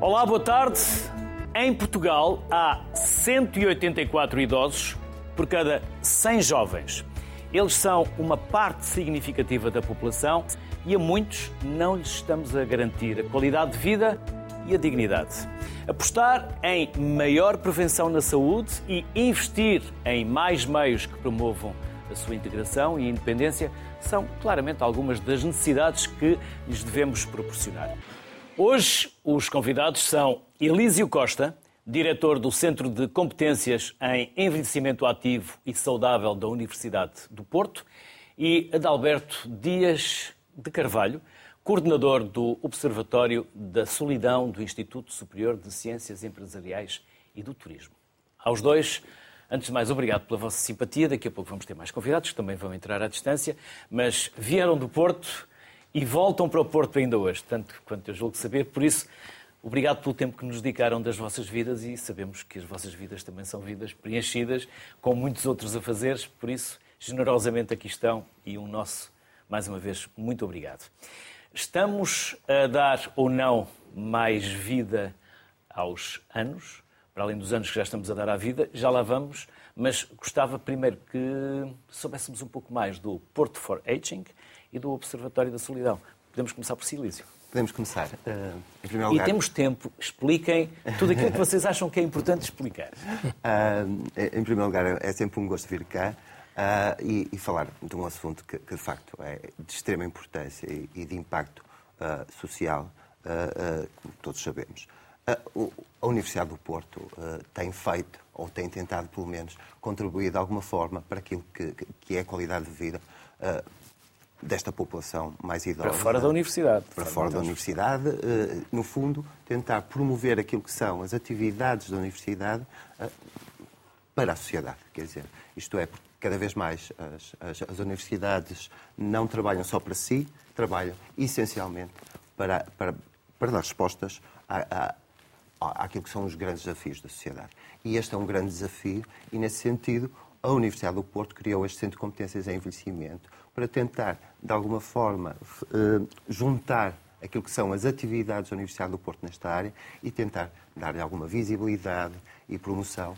Olá, boa tarde. Em Portugal há 184 idosos por cada 100 jovens. Eles são uma parte significativa da população e a muitos não lhes estamos a garantir a qualidade de vida e a dignidade. Apostar em maior prevenção na saúde e investir em mais meios que promovam a sua integração e independência são claramente algumas das necessidades que lhes devemos proporcionar. Hoje, os convidados são Elísio Costa, diretor do Centro de Competências em Envelhecimento Ativo e Saudável da Universidade do Porto, e Adalberto Dias de Carvalho, coordenador do Observatório da Solidão do Instituto Superior de Ciências Empresariais e do Turismo. Aos dois, antes de mais, obrigado pela vossa simpatia. Daqui a pouco vamos ter mais convidados que também vão entrar à distância, mas vieram do Porto e voltam para o Porto ainda hoje, tanto quanto eu julgo saber. Por isso, obrigado pelo tempo que nos dedicaram das vossas vidas e sabemos que as vossas vidas também são vidas preenchidas, com muitos outros a fazeres. Por isso, generosamente aqui estão e um nosso, mais uma vez, muito obrigado. Estamos a dar ou não mais vida aos anos, para além dos anos que já estamos a dar à vida, já lá vamos, mas gostava primeiro que soubéssemos um pouco mais do Porto for Aging e do Observatório da Solidão. Podemos começar por Silício. Podemos começar. Uh, em primeiro lugar... E temos tempo. Expliquem tudo aquilo que vocês acham que é importante explicar. Uh, em primeiro lugar, é sempre um gosto vir cá uh, e, e, falar de um assunto que, que, de facto, é de extrema importância e, e de impacto social, como todos sabemos. a Universidade do Porto tem feito, ou tem tentado, pelo menos, contribuir de alguma forma para aquilo que, que é a qualidade de vida desta população mais idosa. Para fora da universidade. Para fora da universidade, eh, no fundo, tentar promover aquilo que são as atividades da universidade eh, para a sociedade. Quer dizer, isto é, cada vez mais as, as, as universidades não trabalham só para si, trabalham essencialmente para, para, para dar respostas a, a, àquilo que são os grandes desafios da sociedade. E este é um grande desafio, e nesse sentido, a Universidade do Porto criou este Centro de Competências em Envelhecimento para tentar, de alguma forma, eh, juntar aquilo que são as atividades da Universidade do Porto nesta área e tentar dar-lhe alguma visibilidade e promoção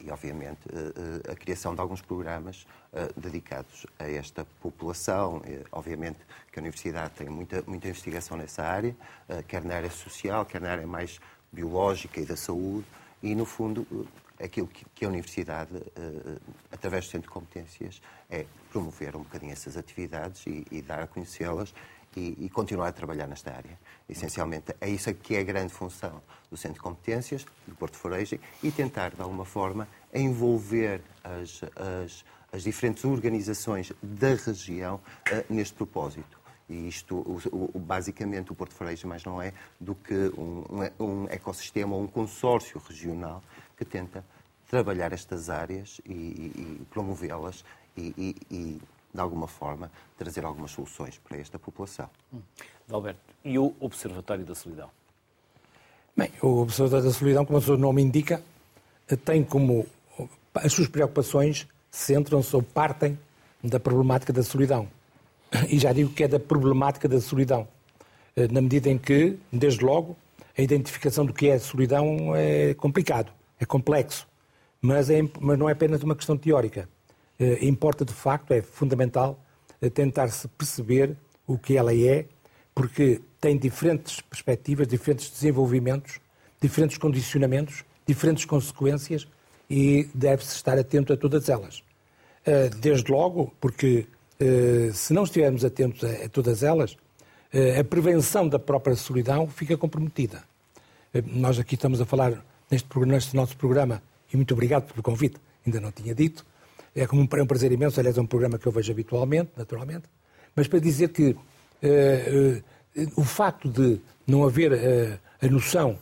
e, obviamente, eh, eh, a criação de alguns programas dedicados a esta população. Obviamente que a Universidade tem muita, muita investigação nessa área, quer na área social, quer na área mais biológica e da saúde, e, no fundo, aquilo que, a Universidade, uh, através do Centro de Competências, é promover um bocadinho essas atividades e, e dar a conhecê-las e, e, continuar a trabalhar nesta área. Essencialmente, é isso que é a grande função do Centro de Competências, do Porto Foreige, e tentar, de alguma forma, envolver as, as, as diferentes organizações da região uh, neste propósito. E isto, o, basicamente, o Porto Foreige mais não é do que um, um, um ecossistema um consórcio regional que tenta trabalhar estas áreas e, e promovê-las e, e, de alguma forma, trazer algumas soluções para esta população. Hum. Alberto, e o Observatório da Solidão? Bem, o Observatório da Solidão, como o seu nome indica, tem como as suas preocupações centram-se ou partem da problemática da solidão. E já digo que é da problemática da solidão, na medida em que, desde logo, a identificação do que é a solidão é complicado é complexo, mas, é, mas não é apenas uma questão teórica. Eh, importa, de facto, é fundamental eh, tentar-se perceber o que ela é, porque tem diferentes perspectivas, diferentes desenvolvimentos, diferentes condicionamentos, diferentes consequências e deve-se estar atento a todas elas. Eh, desde logo, porque se não estivermos atentos a todas elas, a prevenção da própria solidão fica comprometida. Nós aqui estamos a falar neste, neste nosso programa, e muito obrigado pelo convite, ainda não tinha dito. É como um, é um prazer imenso, aliás, é um programa que eu vejo habitualmente, naturalmente, mas para dizer que uh, uh, o facto de não haver uh, a noção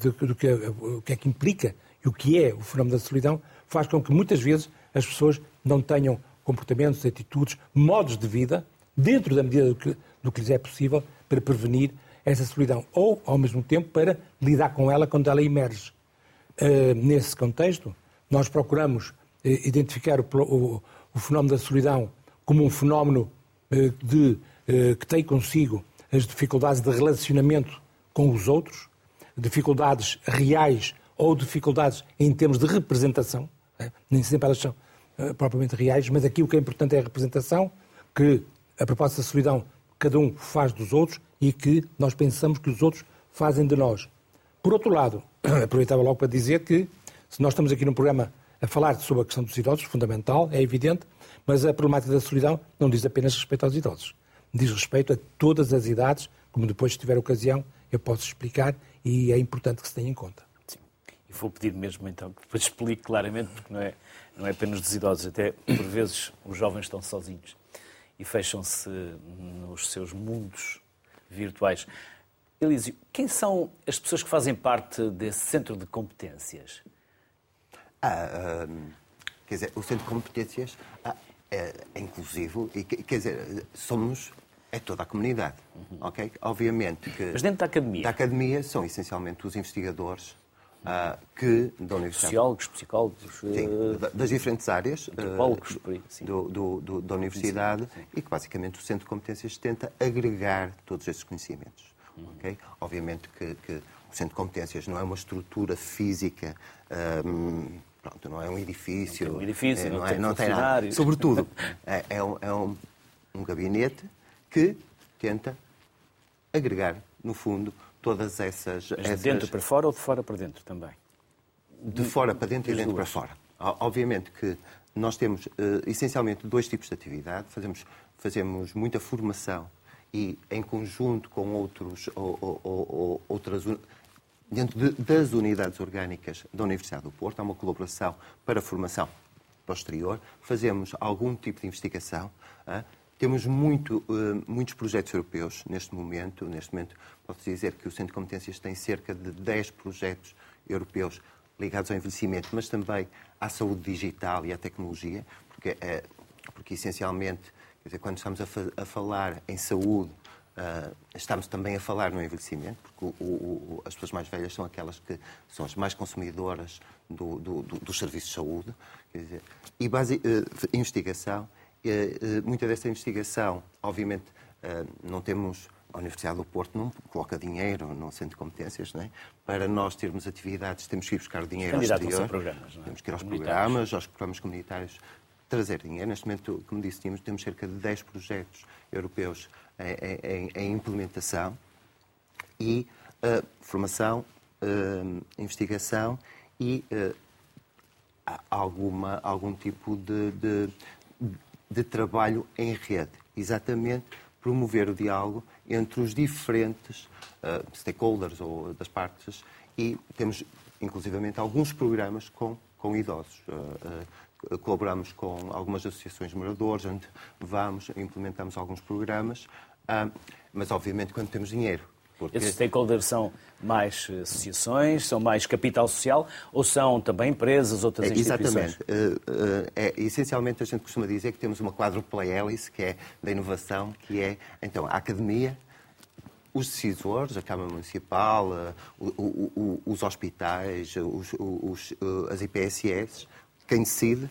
do que, o que é que implica e o que é o fenómeno da solidão faz com que muitas vezes as pessoas não tenham comportamentos, atitudes, modos de vida, dentro da medida do que, do que lhes é possível, para prevenir essa solidão ou, ao mesmo tempo, para lidar com ela quando ela emerge. Eh, nesse contexto, nós procuramos eh, identificar o, o, o, fenómeno da solidão como um fenómeno eh, de, que tem consigo as dificuldades de relacionamento com os outros, dificuldades reais ou dificuldades em termos de representação, nem sempre elas são propriamente reais, mas aqui o que é importante é a representação, que a proposta da solidão cada um faz dos outros e que nós pensamos que os outros fazem de nós. Por outro lado, aproveitava logo para dizer que se nós estamos aqui num programa a falar sobre a questão dos idosos, fundamental, é evidente, mas a problemática da solidão não diz apenas respeito aos idosos, diz respeito a todas as idades, como depois, se tiver ocasião, eu posso explicar e é importante que se tenha em conta. Sim. E vou pedir mesmo então que depois explique claramente, porque não é, não é apenas dos idosos, até por vezes os jovens estão sozinhos e fecham-se nos seus mundos virtuais. Elísio, quem são as pessoas que fazem parte desse centro de competências? Ah, uh, quer dizer, o centro de competências ah, é, é inclusivo e, quer dizer, somos é toda a comunidade, uhum. ok? Obviamente que... Mas dentro da academia? Da academia são essencialmente os investigadores uh, que da Universidade... Sociólogos, psicólogos... Sim, uh... das diferentes áreas antropólogos, uh, do, do, do, da Universidade sim, sim. e que basicamente o Centro de Competências tenta agregar todos esses conhecimentos, uhum. ok? Obviamente que, que, o Centro de Competências não é uma estrutura física... Um, pronto, não é um edifício. Não tem um edifício, é, não, não, tem, é, não tem nada. Sobretudo, é, é, um, é um, um, gabinete que tenta agregar, no fundo, todas essas. Mas de essas... dentro para fora ou de fora para dentro também? De fora para dentro e dentro para fora. Obviamente que nós temos uh, essencialmente dois tipos de atividade. Fazemos, fazemos muita formação e em conjunto com outros, ou, ou, ou, outras dentro de, das unidades orgânicas da Universidade do Porto, há uma colaboração para formação posterior. Fazemos algum tipo de investigação. Uh, temos muito, uh, muitos projetos europeus neste momento. Neste momento, posso dizer que o Centro de Competências tem cerca de 10 projetos europeus ligados ao envelhecimento, mas também à saúde digital e à tecnologia, porque, uh, porque essencialmente, quer dizer, quando estamos a, fa a falar em saúde, uh, estamos também a falar no envelhecimento, porque o, o, as pessoas mais velhas são aquelas que são as mais consumidoras do, do, do, dos serviços de saúde. Quer dizer, e base, investigação eh, eh, muita dessa investigação, obviamente, não temos. A Universidade do Porto não coloca dinheiro no centro de competências, não é? Para nós termos atividades, temos que ir buscar dinheiro ao exterior. Programas, não é? Temos que ir aos programas, aos programas comunitários, trazer dinheiro. Neste momento, como disse, temos, temos cerca de 10 projetos europeus em, em, em implementação e uh, formação, uh, investigação e uh, alguma, algum tipo de, de, de trabalho em rede, exatamente promover o diálogo entre os diferentes stakeholders ou das partes e temos inclusivamente alguns programas com, com idosos. Colaboramos com algumas associações de moradores, onde vamos, implementamos alguns programas, mas obviamente quando temos dinheiro. Porque... Esses stakeholders são mais eh, associações, são mais capital social ou são também empresas, outras é, instituições? Exatamente. Eh, eh, é, essencialmente, a gente costuma dizer que temos uma quadrupla hélice, que é da inovação, que é, então, a academia, os decisores, a Câmara Municipal, o, os hospitais, os, as IPSS, quem decide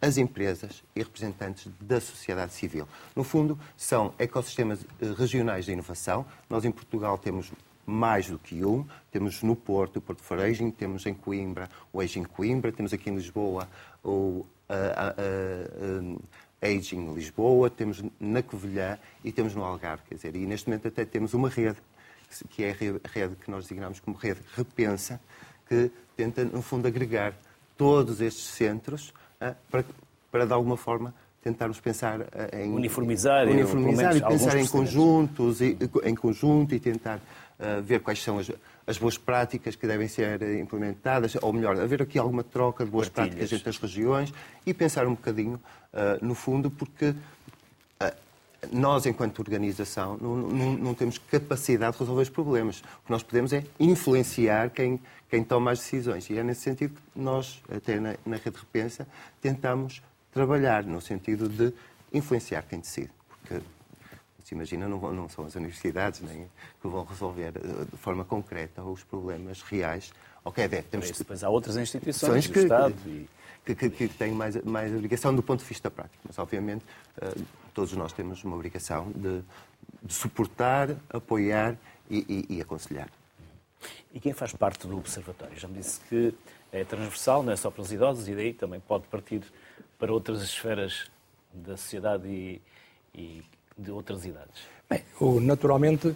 as empresas e representantes da sociedade civil. No fundo, são ecossistemas eh, regionais de inovação. Nós, em Portugal, temos mais do que um. Temos no Porto o Porto for Aging, temos em Coimbra o Aging Coimbra, temos aqui em Lisboa o Aging Lisboa, temos na Covilhã e temos no Algarve. Quer dizer, e neste momento até temos uma rede, que é a rede que nós designamos como rede Repensa, que tenta, no fundo, agregar todos estes centros para, para de alguma forma tentarmos pensar eh, em uniformizar, uniformizar e pensar em conjuntos e, em conjunto e tentar uh, ver quais são as, as, boas práticas que devem ser implementadas, ou melhor, haver aqui alguma troca de boas Partilhas. práticas entre as regiões e pensar um bocadinho uh, no fundo, porque nós, enquanto organização, não, não, não, temos capacidade de resolver os problemas. O que nós podemos é influenciar quem, quem toma as decisões. E é nesse sentido que nós, até na, na Rede Repensa, tentamos trabalhar no sentido de influenciar quem decide. Porque, se imagina, não, não são as universidades nem que vão resolver eh, de forma concreta os problemas reais. Ok, é, temos... Depois há outras instituições que, Estado e... que, que, que, têm mais, mais obrigação do ponto de vista prático. Mas, obviamente, eh, todos nós temos uma obrigação de, de suportar, apoiar e, e, e aconselhar. E quem faz parte do Observatório? Já me disse que é transversal, não é só para os idosos, e daí também pode partir para outras esferas da sociedade e, e de outras idades. Bem, naturalmente,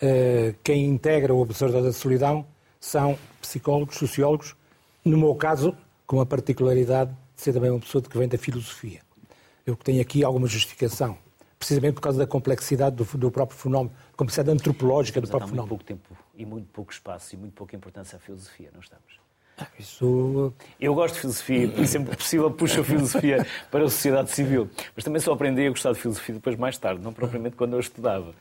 eh, quem integra o Observatório da Solidão são psicólogos, sociólogos, no meu caso, com a particularidade de ser também uma pessoa que vem da filosofia. Eu tenho aqui alguma justificação, precisamente por causa da complexidade do, do próprio fenómeno, complexidade antropológica do próprio fenómeno. muito pouco tempo e muito pouco espaço e muito pouca importância à filosofia, não estamos? Ah, isso... Eu gosto de filosofia e sempre que possível puxo a filosofia para a sociedade civil. Mas também só aprendi a gostar de filosofia depois mais tarde, não propriamente quando eu estudava.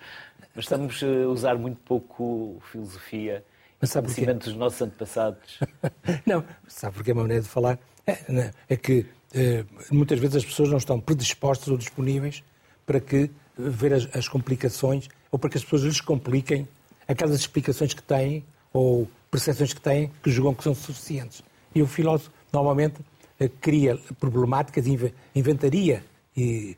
Mas estamos a usar muito pouco filosofia mas sabe conhecimento dos nossos antepassados. não, sabe porque é uma maneira de falar? É, é que é, muitas vezes as pessoas não estão predispostas ou disponíveis para que ver as, as, complicações ou para que as pessoas lhes compliquem aquelas explicações que têm ou percepções que têm que julgam que são suficientes. E o filósofo normalmente eh, cria problemáticas, inventaria e,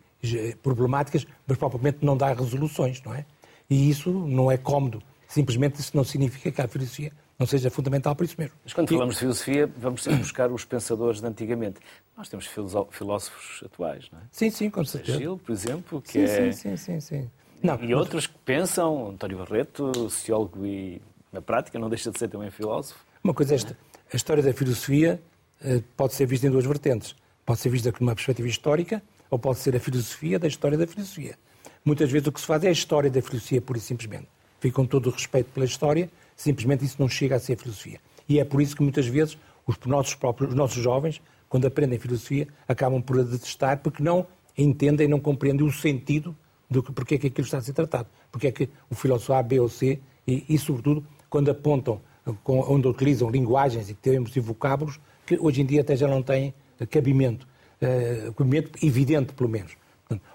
problemáticas, mas propriamente não dá resoluções, não é? E isso não é cómodo Simplesmente isso não significa que a filosofia não seja fundamental por isso mesmo. Mas quando falamos de filosofia, vamos sempre buscar os pensadores de antigamente. Nós temos filósofos atuais, não é? Sim, sim, com certeza. Gil, por exemplo, que sim, é... Sim, sim, sim. sim. Não, e outros que pensam, António Barreto, sociólogo e, na prática, não deixa de ser também filósofo. Uma coisa é esta, a história da filosofia eh, pode ser vista em duas vertentes. Pode ser vista de uma perspectiva histórica ou pode ser a filosofia da história da filosofia. Muitas vezes o que se faz é a história da filosofia, pura e simplesmente fico com todo o respeito pela história, simplesmente isso não chega a ser filosofia. E é por isso que muitas vezes os nossos próprios, os nossos jovens, quando aprendem filosofia, acabam por a detestar porque não entendem, não compreendem o sentido do que, porque é que aquilo está a ser tratado. Porque é que o filósofo A, B ou C, e, e sobretudo quando apontam, com, onde utilizam linguagens e termos e vocábulos que hoje em dia até já não têm cabimento, uh, cabimento evidente, pelo menos.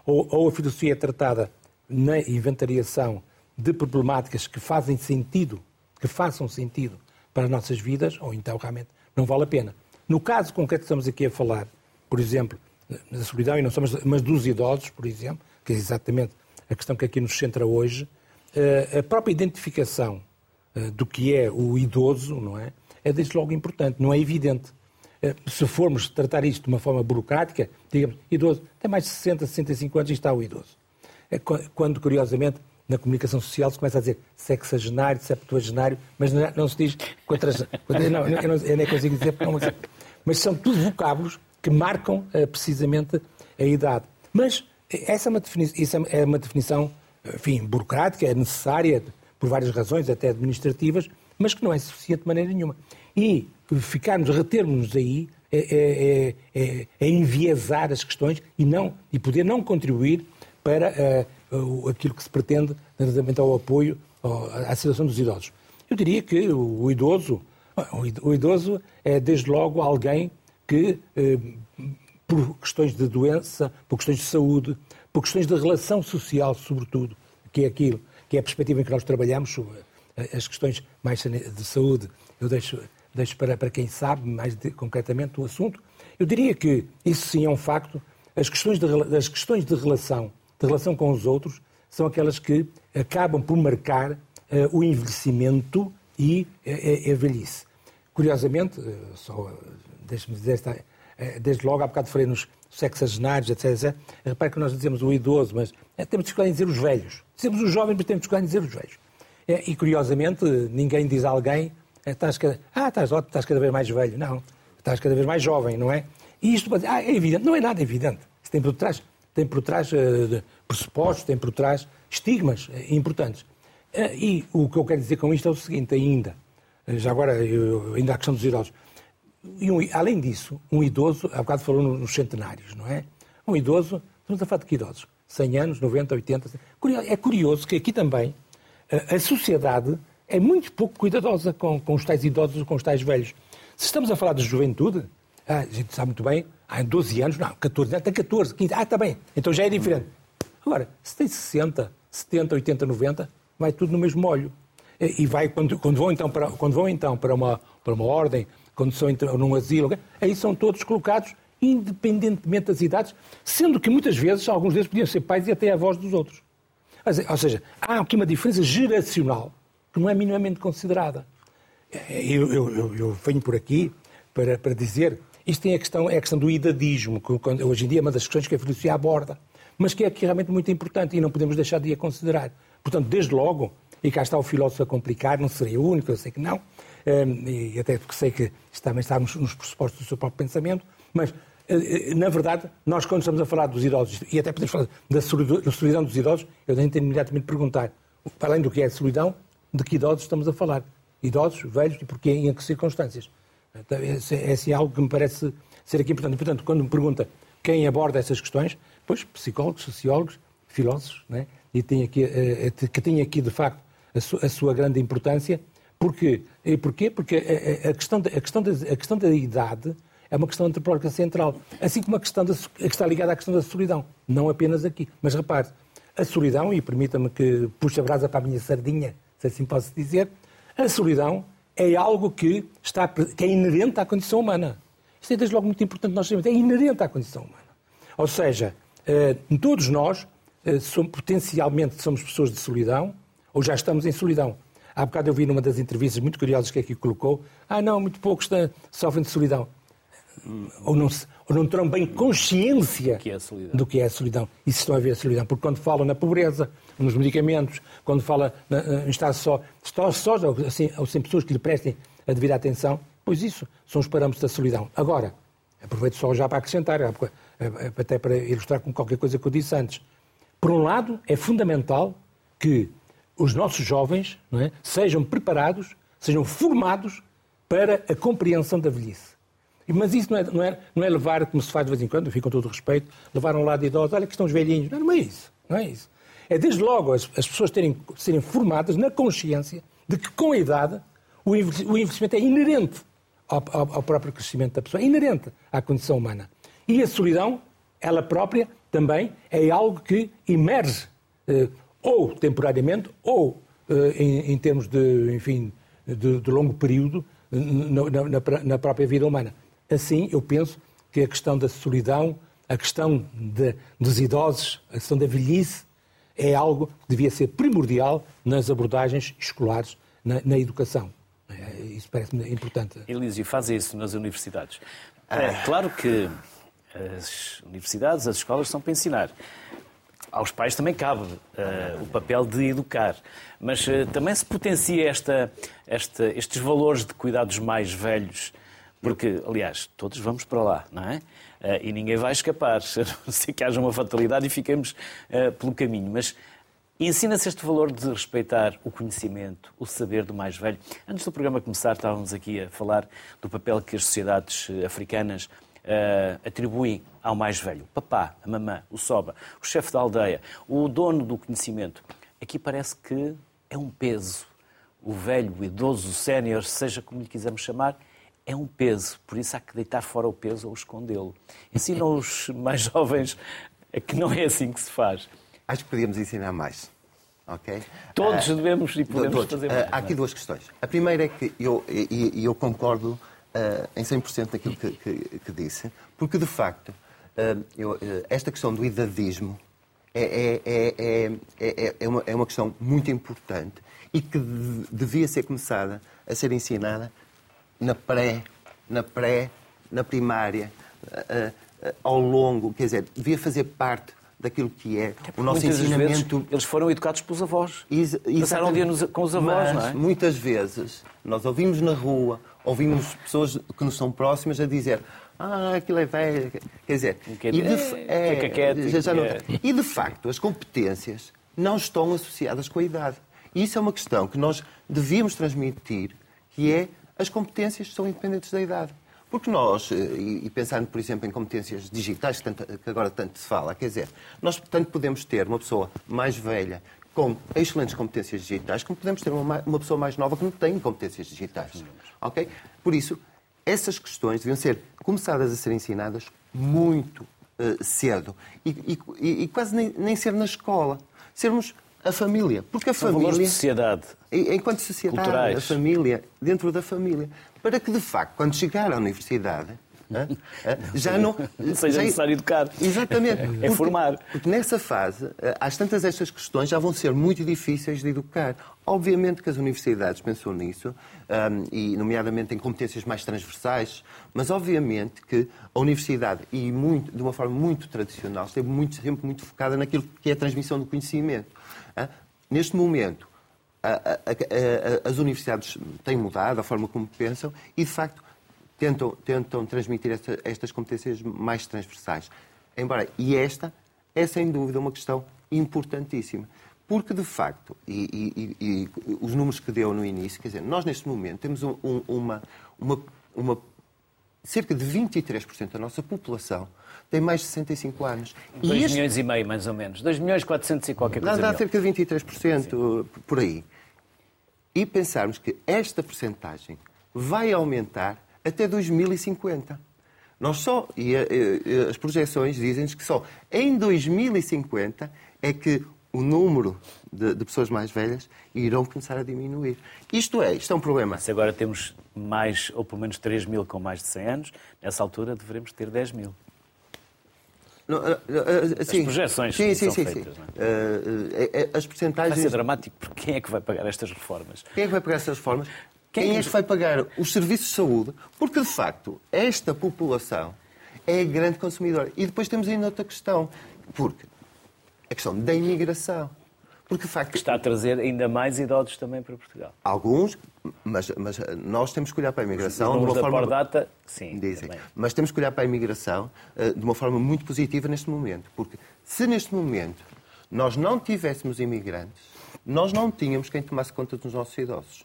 Ou, ou a filosofia é tratada na inventariação de problemáticas que fazem sentido, que façam sentido para as nossas vidas, ou então realmente não vale a pena. No caso concreto que estamos aqui a falar, por exemplo, da solidão, e não somos, mas dos idosos, por exemplo, que é exatamente a questão que aqui nos centra hoje, eh, a própria identificação eh, do que é o idoso, não é? É desde logo importante, não é evidente. Eh, se formos tratar isto de uma forma burocrática, digamos, idoso, tem mais de 60, 65 anos e está o idoso. É quando, curiosamente, na comunicação social se começa a dizer sexagenário, septuagenário, mas não, se diz quantas. Não, eu, não, eu nem consigo dizer, não, mas são tudo vocábulos que marcam uh, precisamente a idade. Mas essa é uma definição, é uma definição enfim, burocrática, é necessária por várias razões, até administrativas, mas que não é suficiente de maneira nenhuma. E ficarmos, retermos-nos aí, é, é, é, é, enviesar as questões e, não, e poder não contribuir para uh, aquilo que se pretende relativamente ao apoio à situação dos idosos. Eu diria que o idoso, o idoso é desde logo alguém que, eh, por questões de doença, por questões de saúde, por questões de relação social, sobretudo, que é aquilo, que é a perspectiva em que nós trabalhamos, as questões mais de saúde, eu deixo, deixo para, para quem sabe mais de, concretamente o assunto. Eu diria que isso sim é um facto. As questões de, as questões de relação de relação com os outros são aquelas que acabam por marcar uh, o envelhecimento e uh, a velhice. Curiosamente, uh, só deixe-me dizer, desde logo há bocado falei nos sexagenários, etc, etc. Repare que nós dizemos o idoso, mas temos dificuldade em dizer os velhos. Dizemos os jovens, mas temos dificuldade em dizer os velhos. E, curiosamente, ninguém diz a alguém, estás cada, ah, estás, estás cada vez mais velho. Não, estás cada vez mais jovem, não é? E isto ah, é evidente. Não é nada evidente. Isso tem por trás tem por trás uh, pressupostos, tem por trás estigmas uh, importantes. Uh, e o que eu quero dizer com isto é o seguinte, ainda, já agora, ainda a questão dos idosos. Um, além disso, um idoso, há bocado falou nos centenários, não é? Um idoso, estamos a falar de que idosos? 100 anos, 90, 80. É curioso que aqui também a sociedade é muito pouco cuidadosa com, com os tais idosos, com os tais velhos. Se estamos a falar de juventude, ah, a gente sabe muito bem, há 12 anos, não, 14 anos, tem 14, 15, ah, está bem, então já é diferente. Agora, se tem 60, 70, 80, 90, vai tudo no mesmo molho. E vai, quando, quando vão então, para, quando vão, então para, uma, para uma ordem, quando são num asilo, aí são todos colocados independentemente das idades, sendo que muitas vezes alguns deles podiam ser pais e até avós dos outros. Ou seja, há aqui uma diferença geracional que não é minimamente considerada. eu, eu, eu venho por aqui para, para dizer, isto tem a questão, é a questão do idadismo, que hoje em dia é uma das questões que a filosofia aborda, mas que é aqui realmente muito importante e não podemos deixar de a considerar. Portanto, desde logo, e cá está o filósofo a complicar, não seria o único, eu sei que não, e até porque sei que também estamos nos pressupostos do seu próprio pensamento, mas eh, eh, na verdade, nós quando estamos a falar dos idosos, e até podemos falar da solidão dos idosos, eu tenho que imediatamente perguntar, além do que é solidão, de que idosos estamos a falar? Idosos, velhos e porquê e em que circunstâncias? Esse é assim, algo que me parece ser aqui importante. Portanto, quando me pergunta quem aborda essas questões, pois psicólogos, sociólogos, filósofos, né? e tem aqui, eh, que têm aqui de facto a, su a sua grande importância. Porquê? E porquê? Porque a, questão a, questão a questão da idade é uma questão antropológica central, assim como a questão da, que está ligada à questão da solidão, não apenas aqui. Mas repare, a solidão, e permita-me que puxe a brasa para a minha sardinha, se assim posso dizer, a solidão é algo que, está, que é inerente à condição humana. Isto é desde logo muito importante nós sabermos, é inerente à condição humana. Ou seja, eh, todos nós eh, somos, potencialmente somos pessoas de solidão, ou já estamos em solidão. Há bocado eu vi numa das entrevistas muito curiosas que aqui colocou, ah não, muito poucos sofrem de solidão ou não, ou não terão bem consciência que é do que é a solidão. E se estão a ver a solidão. Porque quando falam na pobreza, nos medicamentos, quando fala em estar só, só, só assim, ou sem pessoas que lhe prestem a devida atenção, pois isso são os parâmetros da solidão. Agora, aproveito só já para acrescentar, até para ilustrar com qualquer coisa que eu disse antes. Por um lado, é fundamental que os nossos jovens é, sejam preparados, sejam formados para a compreensão da velhice. Mas isso não é, não, é, não é levar, como se faz de vez em quando, enfim, com todo o respeito, levar um lado de idosos, olha que estão os velhinhos. Não, não é isso. Não é isso. É desde logo as, as pessoas terem, serem formadas na consciência de que com a idade o envelhecimento é inerente ao, ao, ao, próprio crescimento da pessoa, é inerente à condição humana. E a solidão, ela própria, também é algo que emerge, eh, ou temporariamente, ou eh, em, em, termos de, enfim, de, de longo período, na, na, na própria vida humana. Assim, eu penso que a questão da solidão, a questão de, dos idosos, a questão da velhice, é algo que devia ser primordial nas abordagens escolares, na, na educação. É, isso parece-me importante. Elísio, faz isso nas universidades. É, claro que as universidades, as escolas são para ensinar. Aos pais também cabe uh, o papel de educar, mas uh, também se potencia esta, esta, estes valores de cuidados mais velhos porque, aliás, todos vamos para lá, não é? Uh, e ninguém vai escapar, a não ser que haja uma fatalidade e fiquemos uh, pelo caminho. Mas ensina-se este valor de respeitar o conhecimento, o saber do mais velho. Antes do programa começar, estávamos aqui a falar do papel que as sociedades eh, africanas uh, atribuem ao mais velho. O papá, a mamã, o soba, o chefe da aldeia, o dono do conhecimento. Aqui parece que é um peso. O velho, o idoso, o sénior, seja como lhe quisermos chamar, é um peso, por isso há que deitar fora o peso ou escondê-lo. Ensinam os mais jovens que não é assim que se faz. Acho que podíamos ensinar mais. Okay? Todos uh, devemos e podemos todos. fazer mais. Uh, há aqui duas questões. A primeira é que eu, e, eu concordo uh, em 100% daquilo que, que, que, disse, porque de facto eu, esta questão do idadismo é, é, é, é, uma, é uma questão muito importante e que devia ser começada a ser ensinada na pré, na pré, na primária, uh, uh, ao longo, quer dizer, devia fazer parte daquilo que é o nosso ensinamento. Vezes, eles foram educados pelos avós. Ex Passaram um dia nos, com os avós, Mas, não é? muitas vezes, nós ouvimos na rua, ouvimos pessoas que nos são próximas a dizer ah, aquilo é velho. Quer dizer, é, e, de, é, é, já, já não, e de facto, as competências não estão associadas com a idade. E isso é uma questão que nós devíamos transmitir, que é as competências são independentes da idade. Porque nós, eh, e pensando, por exemplo, em competências digitais, que agora tanto se fala, quer dizer, nós tanto podemos ter uma pessoa mais velha com excelentes competências digitais, como podemos ter uma, uma pessoa mais nova que não tem competências digitais. Ok? Por isso, essas questões deviam ser começadas a ser ensinadas muito uh, cedo e, e, e quase nem, nem, ser na escola. Sermos a família. Porque a família. de sociedade. Enquanto sociedade, culturais. a família, dentro da família. Para que, de facto, quando chegar à universidade, Já não. Não seja já- necessário educar. Exatamente. É Porque- formar. Porque nessa fase, eh, às tantas estas questões já vão ser muito difíceis de educar. Obviamente que as universidades pensam nisso, ahm, e nomeadamente em competências mais transversais, mas obviamente que a universidade, e muito, de uma forma muito tradicional, esteve muito, sempre muito focada naquilo que é a transmissão do conhecimento. Ah, Neste momento, a- a- a- as universidades têm mudado a forma como pensam e, de facto, tentam, tentam transmitir esta- estas competências mais transversais. Embora, e esta é sem dúvida uma questão importantíssima. Porque, de facto, e, e- e- os números que deu no início, quer dizer, nós neste momento temos um- um- uma, uma, uma- cerca de 23% da nossa população tem mais de 65 anos. 2 este- milhões e meio, mais ou menos. 2 milhões 400 e qualquer Dá, coisa. dá mil. cerca de 23% por aí. E pensarmos que esta percentagem vai aumentar até 2050. Nós só, e eh, eh, as projeções dizem-nos que só em 2050 é que o número de, de pessoas mais velhas irão começar a diminuir. Isto é, isto é um problema. Se agora temos mais, ou pelo menos 3 mil com mais de 100 anos, nessa altura devemos ter 10 mil. Não, eh, eh, sim. projeções sim, sim, são feitas, não eh, as Vai percentagens... ser dramático, porque quem é que vai pagar estas reformas? Quem é que vai pagar essas reformas? Quem é é que- vai pagar os serviços de saúde? Porque, de facto, esta população é grande consumidora. E depois temos ainda outra questão. Porque a questão da imigração. Porque, de facto, Que está a trazer ainda mais idosos também para Portugal. alguns, mas, mas nós temos que olhar para a imigração de uma da forma... Pordata, sim. Dizem. também. Mas temos que olhar para a imigração eh, de uma forma muito positiva neste momento. Porque se neste momento nós não tivéssemos imigrantes, nós não tínhamos quem tomasse conta dos nossos idosos.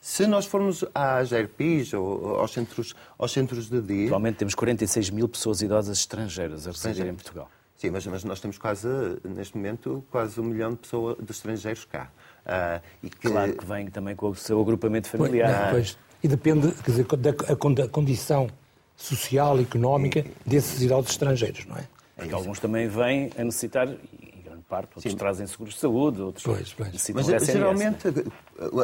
Se nós formos às GRPs ou aos centros, aos centros de dia. Atualmente temos 46 mil pessoas idosas estrangeiras a residir em Portugal. Sim, mas, mas nós temos quase, neste momento, quase um milhão de pessoas de estrangeiros cá. Ah, e que, Claro que vem também com o seu agrupamento Pois, familiar. pois. E depende quer dizer, da, a con- da condição social e económica desses idosos estrangeiros, não é? Porque alguns também vêm a necessitar, e parte, outros trazem seguros de saúde, outros Pois, pois. Mas geralmente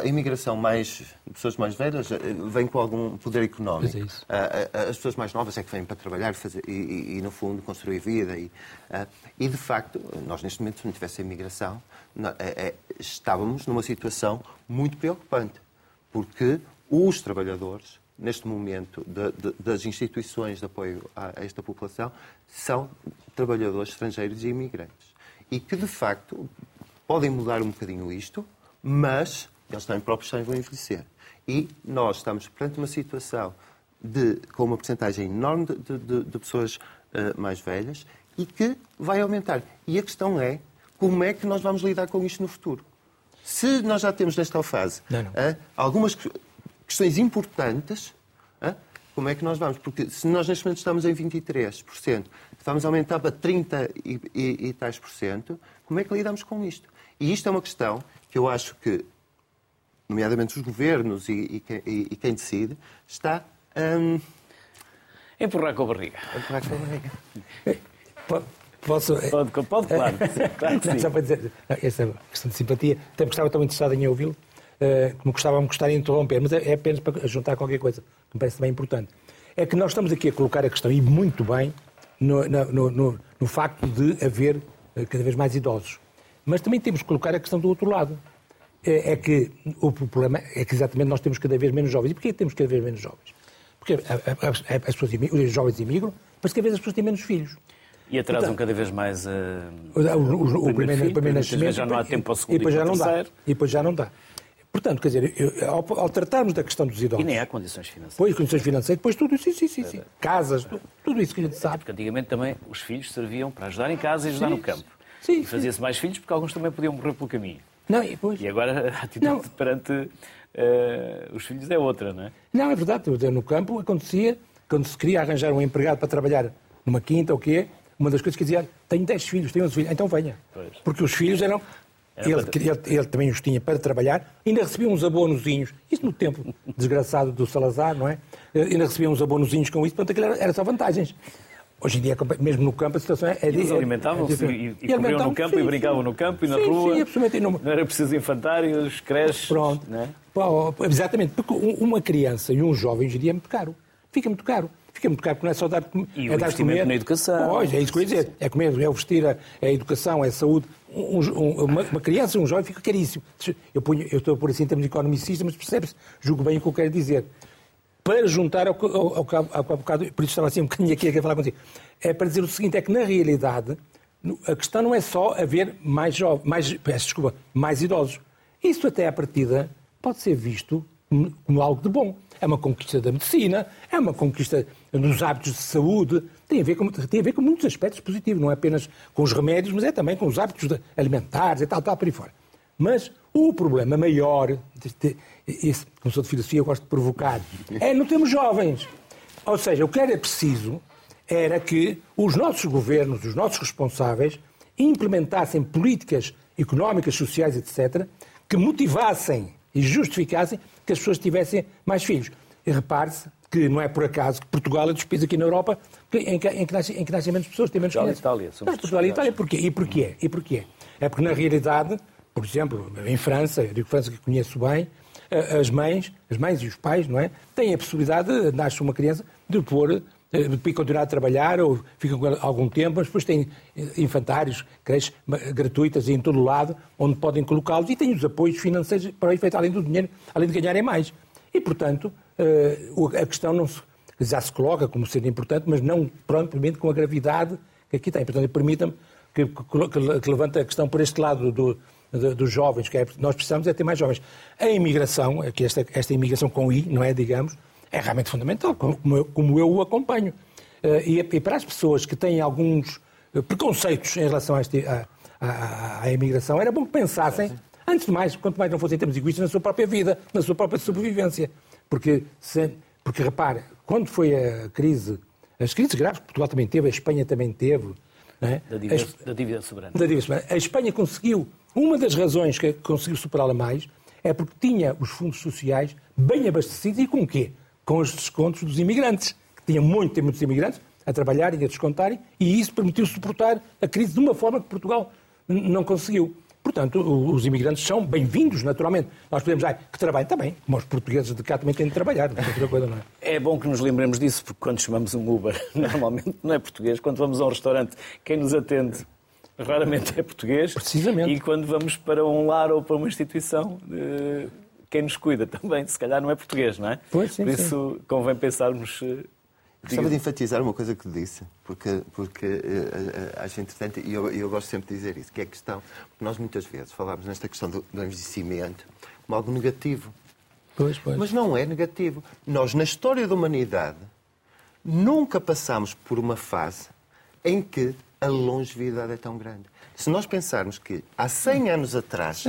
a imigração mais de pessoas mais velhas eh, vem com algum poder económico. Pois é isso. Ah, ah, As pessoas mais novas é que vêm para trabalhar fazer, e, e, e, no fundo, construir vida. E, ah, e, de facto, nós neste momento, se não tivesse a imigração, não- é- é- estávamos numa situação muito preocupante. Porque os trabalhadores, neste momento, de- de- das instituições de apoio a a esta população, são trabalhadores estrangeiros e imigrantes. E que, de facto, podem mudar um bocadinho isto, mas eles também próprios também vão envelhecer. E nós estamos perante uma situação de, com uma porcentagem enorme de, de- de- pessoas eh, mais velhas e que vai aumentar. E a questão é como é que nós vamos lidar com isto no futuro. Se nós já temos nesta fase Não, não. eh, algumas que- questões importantes, eh, como é que nós vamos? Porque se nós neste momento estamos em 23%, vamos aumentar para 30 e, e, e tais por cento, como é que lidamos com isto? E isto é uma questão que eu acho que, nomeadamente os governos e, e quem, quem decide, está hum, Empurrar com a barriga. empurrar com a barriga. Po- Posso... Pode, pode claro. claro que sim. Só para dizer, não, essa questão de simpatia, até porque estava tão interessado em ouvi-lo, eh, que me gostava me gostar de interromper, mas é, é apenas para juntar qualquer coisa, que me parece bem importante. É que nós estamos aqui a colocar a questão, e muito bem, no, no- no- no facto de haver eh, cada vez mais idosos. Mas também temos que colocar a questão do outro lado. É, é que o problema é que exatamente nós temos cada vez menos jovens. E porquê temos cada vez menos jovens? Porque a- a- a- as pessoas, os jovens imigram, mas cada vez as pessoas têm menos filhos. E atrasam cada vez mais a. O, o- o- o primeiro, filho, primeiro nascimento. já não há tempo para o segundo e depois já não dá. E depois já não dá. Portanto, quer dizer, eu- ao, ao tratarmos da questão dos E idosos, nem há condições financeiras. depois condições financeiras, depois tudo isso, sim, sim, sim, sim. Casas, tu- tudo isso que a gente sabe. Porque antigamente também os filhos serviam para ajudar em casa e ajudar Sim, no campo. sim, e fazia-se mais filhos porque alguns também podiam morrer pelo caminho. Não, e depois, E agora a atitude Não. perante eh, os filhos é outra, não é? não, é verdade, no campo acontecia, quando se queria arranjar um empregado para trabalhar numa quinta ou o quê, uma das coisas que dizia, tenho 10 filhos, tenho 11 filhos, então venha. Pois. Porque os filhos eram. Ele, para- ele- ele também os tinha para trabalhar, ainda recebia uns abonozinhos, isso no tempo desgraçado do Salazar, não é? Eh, Ainda recebia uns abonozinhos com isso, portanto aquilo era, era só vantagens. Hoje em dia, mesmo no campo, a situação é. é Eles é- alimentavam-se é e, diferente. e, e corriam no alimentavam- campo sim, e brincavam sim. no campo e na Sim, rua. Sim, absolutamente. Não, Não era preciso infantários, creches. Pronto. Não é? Pô, Exatamente, porque um- uma criança e um jovem hoje em dia é muito caro. Fica muito caro. Fica muito caro, porque não é só dar, e é o dar comer. na educação. Pois, é isso que eu ia dizer. É comer, é vestir, é a educação, é a saúde. Um, um, uma, uma, criança, um jovem, fica caríssimo. Eu, ponho, eu estou a pôr assim em termos economicistas, mas percebe-se, julgo bem o que eu quero dizer. Para juntar ao, ao, ao bocado, por isso estava assim um bocadinho aqui a falar contigo, é para dizer o seguinte, é que na realidade a questão não é só haver mais jovens, mais, peço desculpa, mais idosos. Isso até à partida pode ser visto como algo de bom. É uma conquista da medicina, é uma conquista nos hábitos de saúde, tem a ver com, tem a ver com muitos aspectos positivos, não é apenas com os remédios, mas é também com os hábitos alimentares e tal, tal, por aí fora. Mas o problema maior, esse, como sou de filosofia, eu gosto de provocar, é não temos jovens. Ou seja, o que era preciso era que os nossos governos, os nossos responsáveis, implementassem políticas económicas, sociais, etc., que motivassem e justificassem que as pessoas tivessem mais filhos. E repare-se que não é por acaso que Portugal é dos países aqui na Europa em que, em que, nascem, em que nascem menos pessoas, têm menos crianças. Itália, Mas Portugal e Itália, porquê? E porquê? E porquê? É porque, na realidade, por exemplo, em França, eu digo França que conheço bem, as mães, as mães e os pais, não é? Têm a possibilidade, nasce uma criança, de pôr de continuar a trabalhar ou ficam algum tempo, mas depois têm infantários, creches gratuitas em todo o lado, onde podem colocá-los e têm os apoios financeiros para o efeito, além do dinheiro, além de ganharem mais. E, portanto, eh, a questão não se, já se coloca como sendo importante, mas não propriamente com a gravidade que aqui tem. Portanto, permita-me que, que, que levante a questão por este lado do, dos jovens, que é, nós precisamos é ter mais jovens. A imigração, aqui esta, esta imigração com I, não é, digamos, é realmente fundamental, como eu, como eu o acompanho. Uh, e, e, para as pessoas que têm alguns eh, preconceitos em relação a este, à, à, à imigração, era bom que pensassem, antes de mais, quanto mais não fossem termos egoístas, na sua própria vida, na sua própria sobrevivência. Porque, se, porque repare, quando foi a crise, as crises graves que Portugal também teve, a Espanha também teve, é? da, dívida, a, da dívida soberana. Da dívida soberana. A Espanha conseguiu, uma das razões que conseguiu superá-la mais, é porque tinha os fundos sociais bem abastecidos e com o quê? com os descontos dos imigrantes, que tinha muito, muitos imigrantes a trabalharem e a descontarem, e isso permitiu suportar a crise de uma forma que Portugal não conseguiu. Portanto, os imigrantes são bem-vindos, naturalmente. Nós podemos dizer que trabalhem também, como os portugueses de cá também têm de trabalhar, não é outra coisa, não é? É bom que nos lembremos disso, porque quando chamamos um Uber, normalmente não é português. Quando vamos a um restaurante, quem nos atende raramente é português. Precisamente. E quando vamos para um lar ou para uma instituição, eh, quem nos cuida também, se calhar, não é português, não é? Pois, sim, Por isso sim. convem pensarmos. Gostava de enfatizar uma coisa que disse, porque, porque uh, acho interessante, e eu, eu, gosto sempre de dizer isso, que é a questão, porque nós muitas vezes falamos nesta questão do, do envelhecimento como algo negativo. Pois, pois. Mas não é negativo. Nós, na história da humanidade, nunca passamos por uma fase em que a longevidade é tão grande. Se nós pensarmos que há 100 anos atrás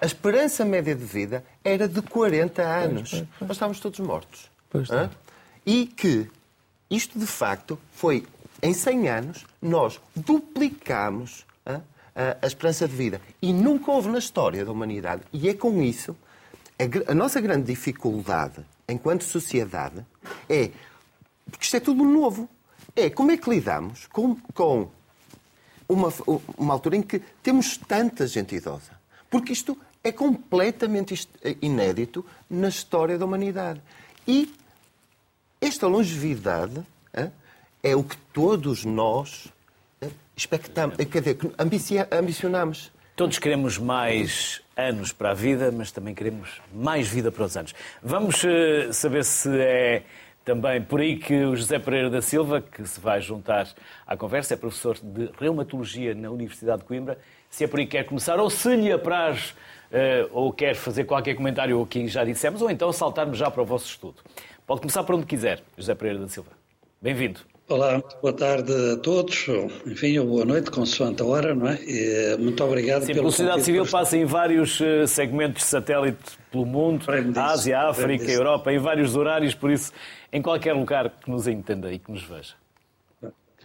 a esperança média de vida era de 40 anos, nós estávamos todos mortos. E que isto, de facto, foi em 100 anos nós duplicamos a esperança de vida. E nunca houve na história da humanidade. E é com isso a nossa grande dificuldade enquanto sociedade é porque isto é tudo novo. É como é que lidamos com, com uma, uma altura em que temos tanta gente idosa. Porque isto é completamente inédito na história da humanidade. E esta longevidade é o que todos nós expectamos, ambicionamos. Todos queremos mais anos para a vida, mas também queremos mais vida para os anos. Vamos eh, saber se é também por aí que o José Pereira da Silva, que se vai juntar à conversa, é professor de Reumatologia na Universidade de Coimbra. Se é por aí que quer começar, ou se lhe apraz, uh, ou quer fazer qualquer comentário o que já dissemos, ou então saltarmos já para o vosso estudo. Pode começar por onde quiser, José Pereira da Silva. Bem-vindo. Olá, boa tarde a todos, enfim, ou boa noite, consoante a hora, não é? E, muito obrigado Sim, pelo a sociedade civil passa em vários eh, segmentos de satélite pelo mundo, Ásia, África, Europa, em vários horários, por isso em qualquer lugar que nos entenda e que nos veja.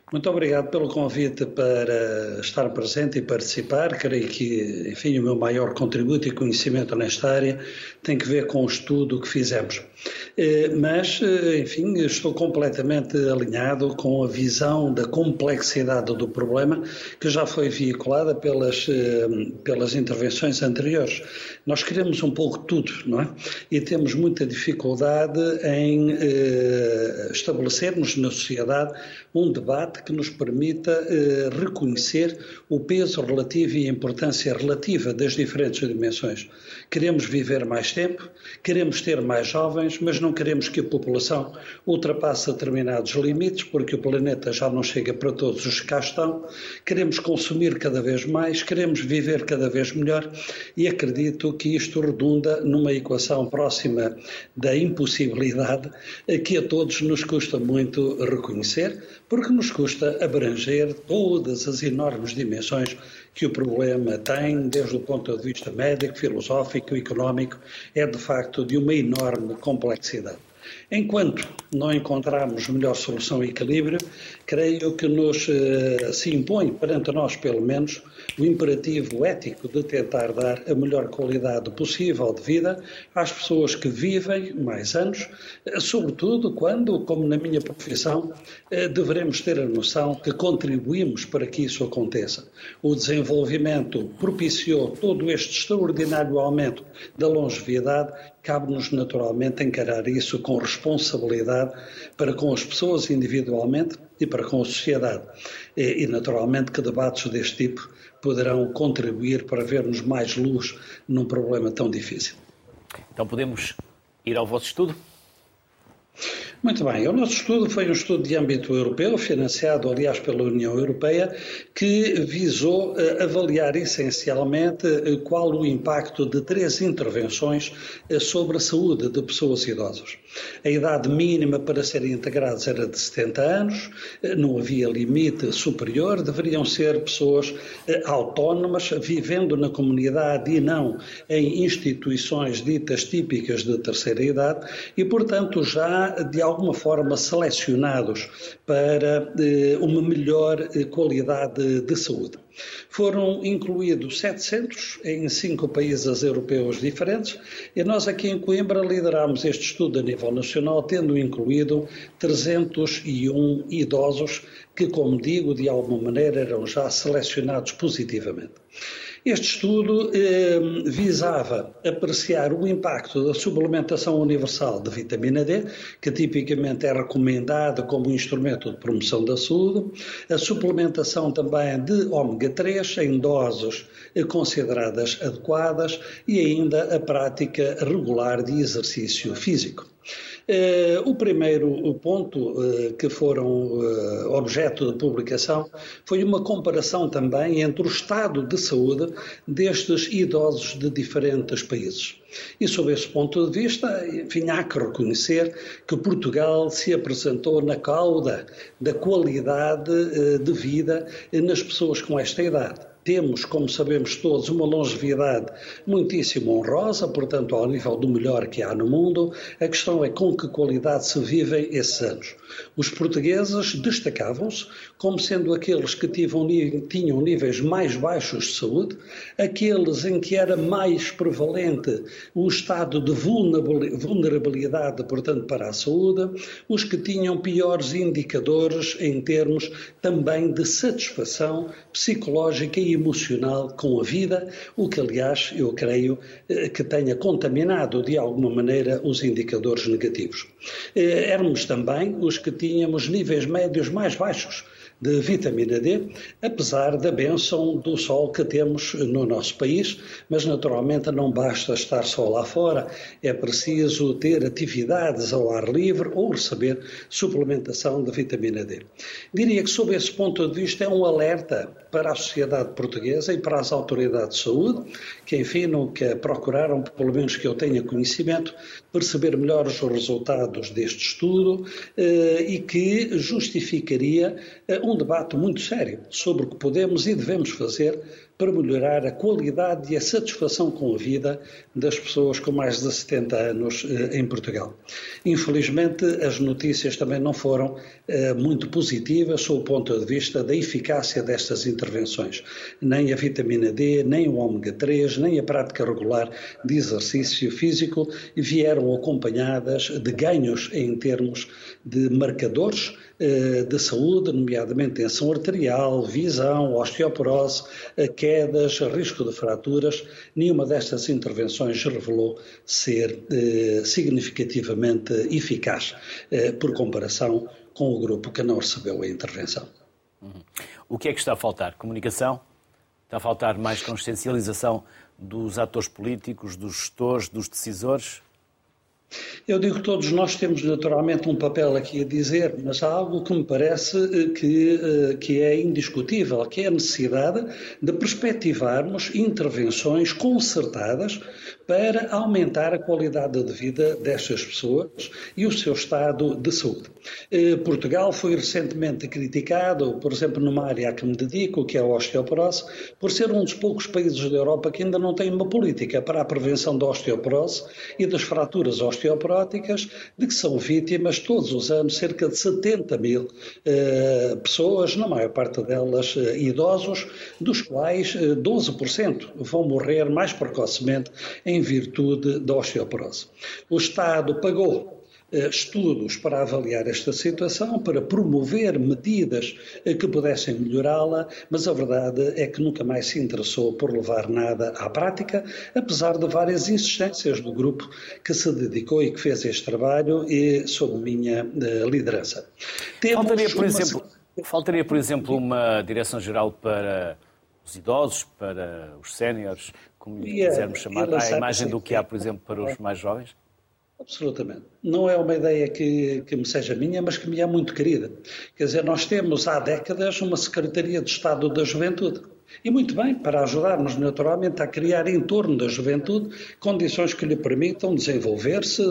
Muito obrigado pelo convite para estar presente e participar. Creio que, enfim, o meu maior contributo e conhecimento nesta área tem que ver com o estudo que fizemos. Eh, mas, eh, enfim, estou completamente alinhado com a visão da complexidade do problema que já foi veiculada pelas, eh, pelas intervenções anteriores. Nós queremos um pouco tudo, não é? E temos muita dificuldade em estabelecermos na sociedade um debate que nos permita eh, reconhecer o peso relativo e a importância relativa das diferentes dimensões. Queremos viver mais tempo, queremos ter mais jovens, mas não queremos que a população ultrapasse determinados limites, porque o planeta já não chega para todos os que cá estão. Queremos consumir cada vez mais, queremos viver cada vez melhor e acredito que isto redunda numa equação próxima da impossibilidade que a todos nos custa muito reconhecer, porque nos custa abranger todas as enormes dimensões que o problema tem, desde o ponto de vista médico, filosófico, económico, é de facto de uma enorme complexidade. Enquanto não encontrarmos melhor solução e equilíbrio, creio que nos eh, se impõe, perante nós pelo menos, o imperativo ético de tentar dar a melhor qualidade possível de vida às pessoas que vivem mais anos, eh, sobretudo quando, como na minha profissão, eh, devemos ter a noção que contribuímos para que isso aconteça. O desenvolvimento propiciou todo este extraordinário aumento da longevidade cabe-nos naturalmente encarar isso com responsabilidade para com as pessoas individualmente e para com a sociedade. E, e, naturalmente que debates deste tipo poderão contribuir para vermos mais luz num problema tão difícil. Então podemos ir ao vosso estudo? Muito bem, o nosso estudo foi um estudo de âmbito europeu, financiado, aliás, pela União Europeia, que visou uh, avaliar essencialmente uh, qual o impacto de três intervenções uh, sobre a saúde de pessoas idosas. A idade mínima para serem integrados era de 70 anos, não havia limite superior, deveriam ser pessoas autónomas, vivendo na comunidade e não em instituições ditas típicas de terceira idade e, portanto, já de alguma forma selecionados para eh, uma melhor eh, qualidade de saúde. Foram incluídos 700 em cinco países europeus diferentes e nós aqui em Coimbra lideramos este estudo a nível nacional, tendo incluído 301 idosos que, como digo, de alguma maneira eram já selecionados positivamente. Este estudo eh, visava apreciar o impacto da suplementação universal de vitamina D, que tipicamente é recomendada como instrumento de promoção da saúde, a suplementação também de ômega 3 em doses consideradas adequadas e ainda a prática regular de exercício físico. Eh, o primeiro ponto eh, que foram eh, objeto de publicação foi uma comparação também entre o estado de saúde destes idosos de diferentes países. E sob esse ponto de vista, enfim, há que reconhecer que Portugal se apresentou na cauda da qualidade de vida nas pessoas com esta idade. Temos, como sabemos todos, uma longevidade muitíssimo honrosa, portanto, ao nível do melhor que há no mundo. A questão é com que qualidade se vivem esses anos. Os portugueses destacavam-se como sendo aqueles que tinham níveis mais baixos de saúde, aqueles em que era mais prevalente o estado de vulnerabilidade, portanto, para a saúde, os que tinham piores indicadores em termos também de satisfação psicológica e emocional com a vida, o que, aliás, eu creio eh, que tenha contaminado de alguma maneira os indicadores negativos. Eh, éramos também os que tínhamos níveis médios mais baixos de vitamina D, apesar da benção do sol que temos no nosso país, mas naturalmente não basta estar só lá fora, é preciso ter atividades ao ar livre ou receber suplementação de vitamina D. Diria que, sob esse ponto de vista, é um alerta para a sociedade portuguesa e para as autoridades de saúde, que, enfim, nunca procuraram, pelo menos que eu tenha conhecimento, perceber melhor os resultados deste estudo eh, e que justificaria eh, um debate muito sério sobre o que podemos e devemos fazer para melhorar a qualidade e a satisfação com a vida das pessoas com mais de 70 anos eh, em Portugal. Infelizmente, as notícias também não foram eh, muito positivas sob o ponto de vista da eficácia destas intervenções. Nem a vitamina D, nem o ômega 3, nem a prática regular de exercício físico vieram acompanhadas de ganhos em termos de marcadores eh, de saúde, nomeadamente tensão arterial, visão, osteoporose, quedas, risco de fraturas. Nenhuma destas intervenções revelou ser eh, significativamente eficaz eh, por comparação com o grupo que não recebeu a intervenção. Uhum. O que é que está a faltar? Comunicação? Está a faltar mais consciencialização dos atores políticos, dos gestores, dos decisores? Eu digo que todos nós temos naturalmente um papel aqui a dizer, mas há algo que me parece eh, que, eh, que é indiscutível, que é a necessidade de perspectivarmos intervenções concertadas para aumentar a qualidade de vida destas pessoas e o seu estado de saúde. Eh, Portugal foi recentemente criticado, por exemplo, numa área a que me dedico, que é a osteoporose, por ser um dos poucos países da Europa que ainda não tem uma política para a prevenção da osteoporose e das fraturas osteoporóticas, de que são vítimas todos os anos cerca de 70 mil eh, pessoas, na maior parte delas eh, idosos, dos quais 12% vão morrer mais precocemente em em virtude da osteoporose. O Estado pagou eh, estudos para avaliar esta situação, para promover medidas eh, que pudessem melhorá-la, mas a verdade é que nunca mais se interessou por levar nada à prática, apesar de várias insistências do grupo que se dedicou e que fez este trabalho e sob minha eh, liderança. faltaria, por uma... exemplo, faltaria, por exemplo, uma direção-geral para os idosos, para os séniores, como lhe quisermos chamar, à imagem do que há, por exemplo, para os mais jovens? Absolutamente. Não é uma ideia que, que me seja minha, mas que me é muito querida. Quer dizer, nós temos há décadas uma Secretaria de Estado da Juventude. E muito bem, para ajudar-nos naturalmente a criar em torno da juventude condições que lhe permitam desenvolver-se,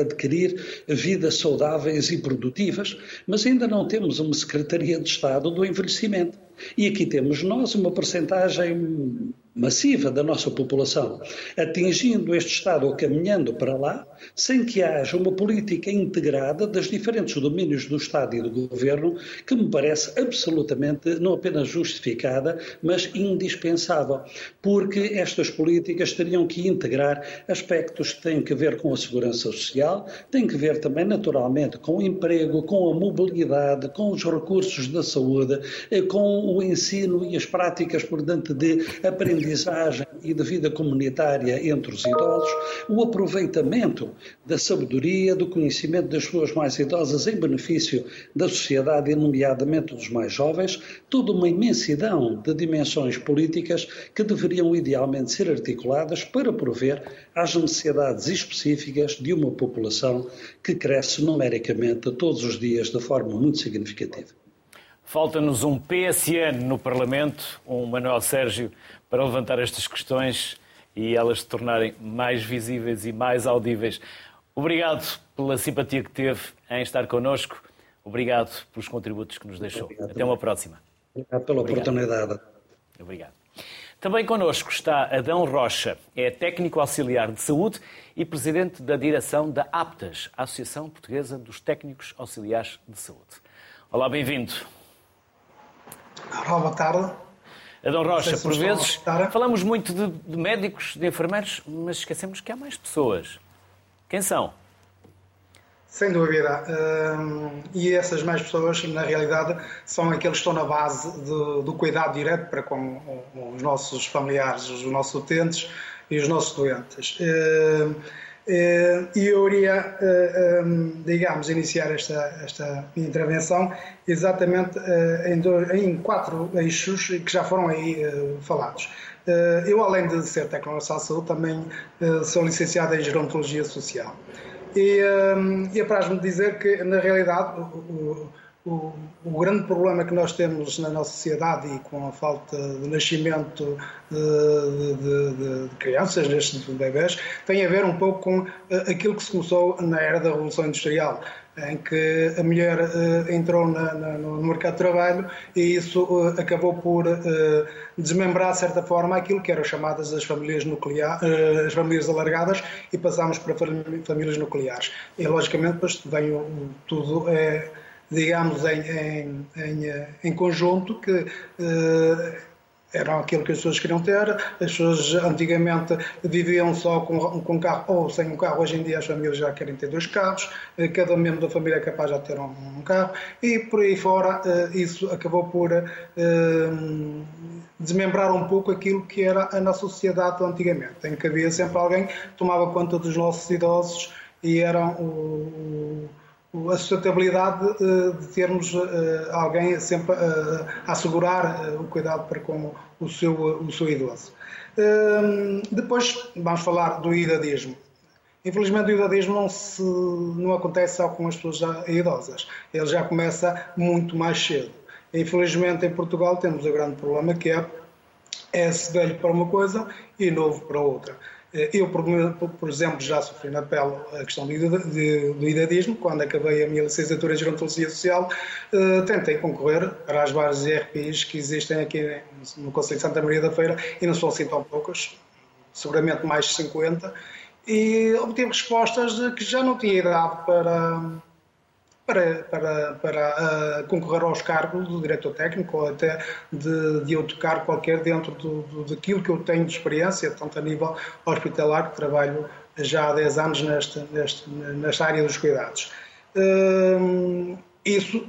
adquirir vidas saudáveis e produtivas, mas ainda não temos uma Secretaria de Estado do Envelhecimento. E aqui temos nós uma percentagem massiva da nossa população, atingindo este estado ou caminhando para lá, sem que haja uma política integrada das diferentes domínios do Estado e do Governo, que me parece absolutamente não apenas justificada, mas indispensável, porque estas políticas teriam que integrar aspectos que têm que ver com a segurança social, têm que ver também, naturalmente, com o emprego, com a mobilidade, com os recursos da saúde, eh, com o ensino e as práticas, portanto, de aprendizagem e de vida comunitária entre os idosos, o aproveitamento da sabedoria, do conhecimento das pessoas mais idosas em benefício da sociedade e, nomeadamente, dos mais jovens, toda uma imensidão de dimensões políticas que deveriam idealmente ser articuladas para prover às necessidades específicas de uma população que cresce numericamente todos os dias de forma muito significativa. Falta-nos um PSN no Parlamento, um Manuel Sérgio para levantar estas questões e elas se tornarem mais visíveis e mais audíveis. Obrigado pela simpatia que teve em estar connosco. Obrigado pelos contributos que nos deixou. Obrigado. Até uma próxima. Obrigado pela Obrigado. oportunidade. Obrigado. Também connosco está Adão Rocha, é técnico auxiliar de saúde e presidente da direção da APTAS, Associação Portuguesa dos Técnicos Auxiliares de Saúde. Olá, bem-vindo. Boa tarde. Adão Rocha, por vezes falamos muito de, de, médicos, de enfermeiros, mas esquecemos que há mais pessoas. Quem são? Sem dúvida. Um, e essas mais pessoas, na realidade, são aqueles que estão na base de, do cuidado direto para com os nossos familiares, os nossos utentes e os nossos doentes. Um, eh, e eu iria, eh, ehm, digamos, iniciar esta, esta minha intervenção exatamente eh, em, quatro eixos que já foram aí falados. Eu, além de ser técnico de saúde, também sou licenciado em Gerontologia Social. E, ehm, e apraz-me dizer que, na realidade, o, o, o, grande problema que nós temos na nossa sociedade e com a falta de nascimento de, de, de, de crianças, destes bebés, tem a ver um pouco com eh, aquilo que se começou na era da Revolução Industrial, em que a mulher uh, entrou na, na, no mercado de trabalho e isso uh, acabou por uh, desmembrar, de certa forma, aquilo que eram chamadas as famílias nucleares, as famílias alargadas e passámos para famílias nucleares. E, logicamente, depois vem tudo digamos, em, em, em, em conjunto, que eh, eram aquilo que as pessoas queriam ter. As pessoas antigamente viviam só com, com um carro ou sem um carro. Hoje em dia as famílias já querem ter dois carros. Eh, cada membro da família é capaz de ter um, um carro. E por aí fora eh, isso acabou por desmembrar um pouco aquilo que era a nossa sociedade antigamente, em que havia sempre alguém que tomava conta dos nossos idosos e era o, o, a sustentabilidade uh, de termos uh, alguém sempre uh, a assegurar o cuidado para com o seu, o seu idoso. Ehm, depois vamos falar do idadismo. Infelizmente, o idadismo não, se, não acontece só com as pessoas idosas. Ele já começa muito mais cedo. Infelizmente, em Portugal, temos o grande problema que é, é-se velho para uma coisa e novo para outra. Eu, por, exemplo, já sofri na pele a questão do idadismo. Quando acabei a minha licenciatura em Gerontologia Social, eh, tentei concorrer para as várias RPIs que existem aqui no Conselho de Santa Maria da Feira e não são assim tão poucas, seguramente mais de 50 e obtive respostas de que já não tinha idade para, para, para, para uh, concorrer aos cargos do diretor técnico ou até de, de eu tocar qualquer dentro do, do, daquilo que eu tenho de experiência, tanto a nível hospitalar, que trabalho já há 10 anos nesta, nesta área dos cuidados. Uh, isso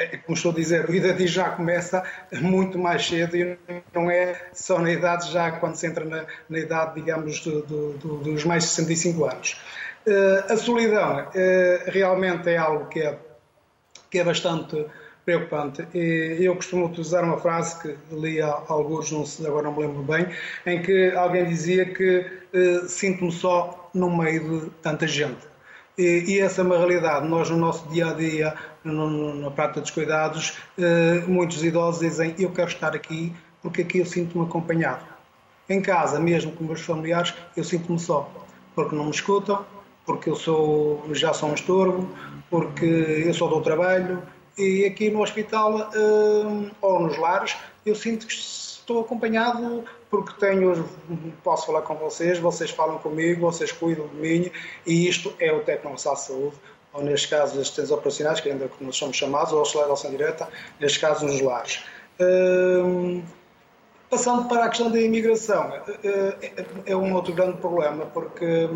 é, como estou a dizer, o idade já começa muito mais cedo e não é só na idade, já quando se entra na, na idade, digamos, do, do, do, dos mais de 65 anos. Uh, a solidão uh, realmente é algo que é, que é bastante preocupante. E eu costumo utilizar uma frase que li há alguns, não sei, agora não me lembro bem, em que alguém dizia que uh, sinto-me só no meio de tanta gente. E, e, essa é uma realidade. Nós, no nosso dia a dia, no, na prática dos cuidados, eh, muitos idosos dizem: Eu quero estar aqui porque aqui eu sinto-me acompanhado. Em casa, mesmo com meus familiares, eu sinto-me só, porque não me escutam, porque eu sou, já sou um estorbo, porque eu só dou trabalho. E aqui no hospital eh, ou nos lares, eu sinto que estou acompanhado porque tenho, posso falar com vocês, vocês falam comigo, vocês cuidam de mim e isto é o Tecnomassal Saúde, ou neste caso as assistentes operacionais, que ainda nós somos chamados, ou auxiliar de ação direta, neste caso nos lares. Hum, passando para a questão da imigração, é, é um outro grande problema, porque eh,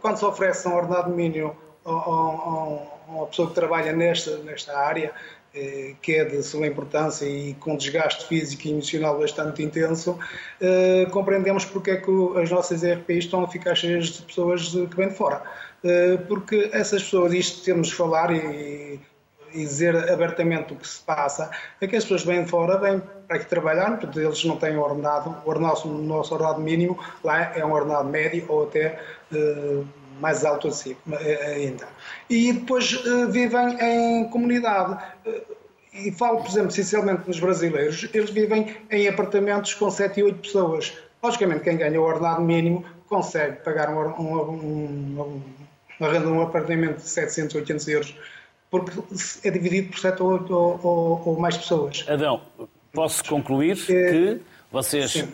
quando se oferece um ordenado mínimo a, uma pessoa que trabalha nesta, nesta área, eh, que é de suma importância e com desgaste físico e emocional bastante intenso, eh, compreendemos porque é que as nossas ERPs estão a ficar cheias de pessoas que vêm de fora. Eh, porque essas pessoas, isto temos de falar e, e dizer abertamente o que se passa, é que as pessoas vêm de fora, vêm para aqui trabalhar, portanto eles não têm ordenado, o nosso, o nosso ordenado mínimo lá é um ordenado médio ou até mais alto assim, ainda. E depois uh, vivem em comunidade. E falo, por exemplo, essencialmente nos brasileiros, eles vivem em apartamentos com 7 e 8 pessoas. Logicamente, quem ganha o ordenado mínimo consegue pagar um, um, um, uma renda de um apartamento de 700, 800 euros, porque é dividido por 7 ou 8 ou, ou, ou mais pessoas. Adão, posso concluir que vocês Sim.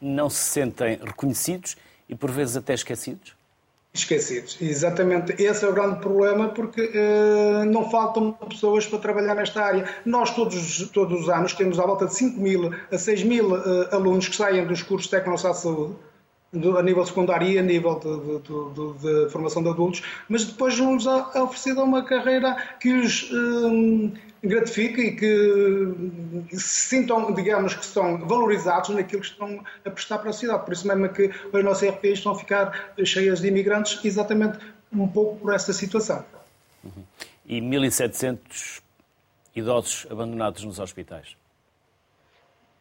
não se sentem reconhecidos e por vezes até esquecidos? Esquecidos, exatamente. Esse é o grande problema porque uh, não faltam pessoas para trabalhar nesta área. Nós todos, todos os anos temos à volta de 5 mil a 6 mil uh, alunos que saem dos cursos de Tecnologia de Saúde, a nível secundário e a nível de, de, de, formação de adultos, mas depois é oferecida uma carreira que os uh, gratifique e que se sintam, digamos, que estão valorizados naquilo que estão a prestar para a sociedade. Por isso mesmo é que as nossas RPIs estão a ficar cheias de imigrantes, exatamente um pouco por esta situação. Uhum. E 1.700 idosos abandonados nos hospitais?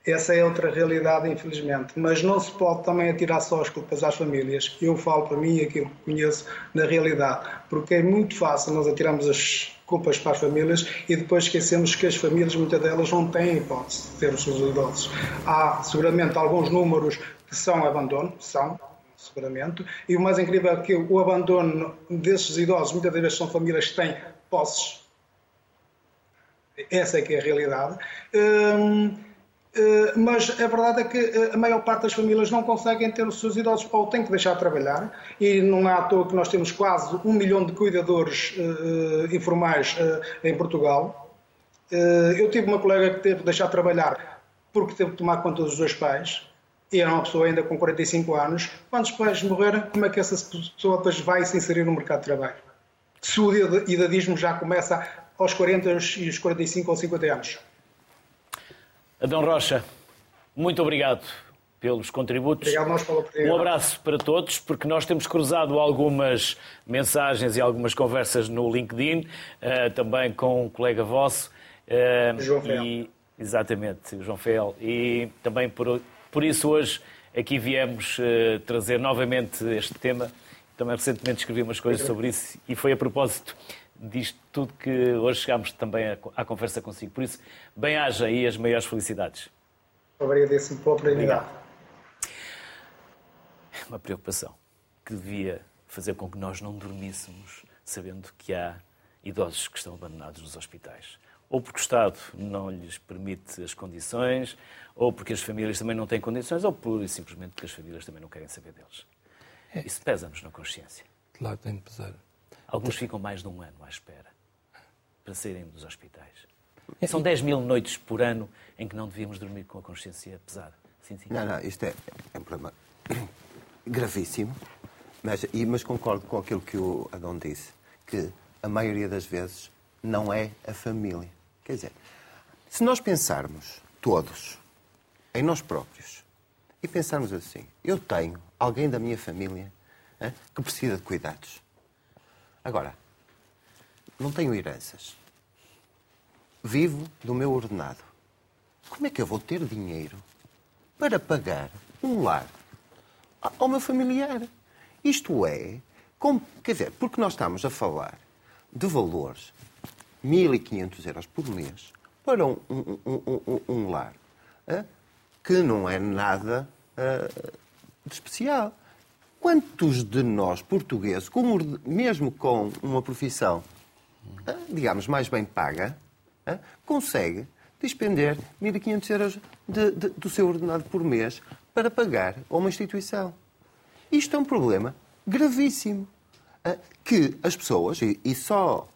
Essa é outra realidade, infelizmente. Mas não se pode também atirar só as culpas às famílias. Eu falo para mim aquilo que conheço na realidade. Porque é muito fácil nós atirarmos as culpas para as famílias e depois esquecemos que as famílias, muitas delas, não têm hipótese de ter os seus idosos. Há seguramente alguns números que são abandono, são, seguramente, e o mais incrível é que o abandono desses idosos, muitas vezes são famílias que têm posses. Essa é que é a realidade. Hum, mas a verdade é que eh, a maior parte das famílias não conseguem ter os seus idosos ou têm que deixar de trabalhar e não é à toa que nós temos quase um milhão de cuidadores uh, informais uh, em Portugal. Uh, eu tive uma colega que teve de deixar de trabalhar porque teve de tomar conta dos dois pais e era uma pessoa ainda com 45 anos. Quando os pais morreram, como é que essa pessoa depois vai se inserir no mercado de trabalho? Se o idadismo já começa aos 40 e os 45 ou 50 anos. Adão Rocha, muito obrigado pelos contributos. Obrigado nós pela Um abraço para todos, porque nós temos cruzado algumas mensagens e algumas conversas no LinkedIn, uh, também com um colega vosso. Uh, João Fel. E, exatamente, João Fel. E também por, por isso hoje aqui viemos uh, trazer novamente este tema. Também recentemente escrevi umas coisas sobre isso e foi a propósito disto tudo que hoje chegámos também à conversa consigo. Por isso, bem-haja aí as maiores felicidades. Obrigadíssimo pela oportunidade. Uma preocupação que devia fazer com que nós não dormíssemos sabendo que há idosos que estão abandonados nos hospitais. Ou porque o Estado não lhes permite as condições, ou porque as famílias também não têm condições, ou por simplesmente porque as famílias também não querem saber deles. É. Isso pesa-nos na consciência. Claro, tem de pesar. Alguns ficam mais de um ano à espera para saírem dos hospitais. São 10 mil noites por ano em que não devíamos dormir com a consciência pesada. Sim, sim. Não, não, isto é, é um problema gravíssimo, mas, e, mas concordo com aquilo que o Adão disse, que a maioria das vezes não é a família. Quer dizer, se nós pensarmos todos em nós próprios e pensarmos assim, eu tenho alguém da minha família hein, que precisa de cuidados. Agora, não tenho heranças vivo do meu ordenado. Como é que eu vou ter dinheiro para pagar um lar ao meu familiar? Isto é, como, quer dizer, porque nós estamos a falar de valores 1.500 euros por mês para um, um, um, um lar que não é nada de especial. Quantos de nós, portugueses, com, mesmo com uma profissão, uh, digamos, mais bem paga, consegue despender 1.500 euros de, de, do seu ordenado por mês para pagar a uma instituição. Isto é um problema gravíssimo. Que as pessoas, e só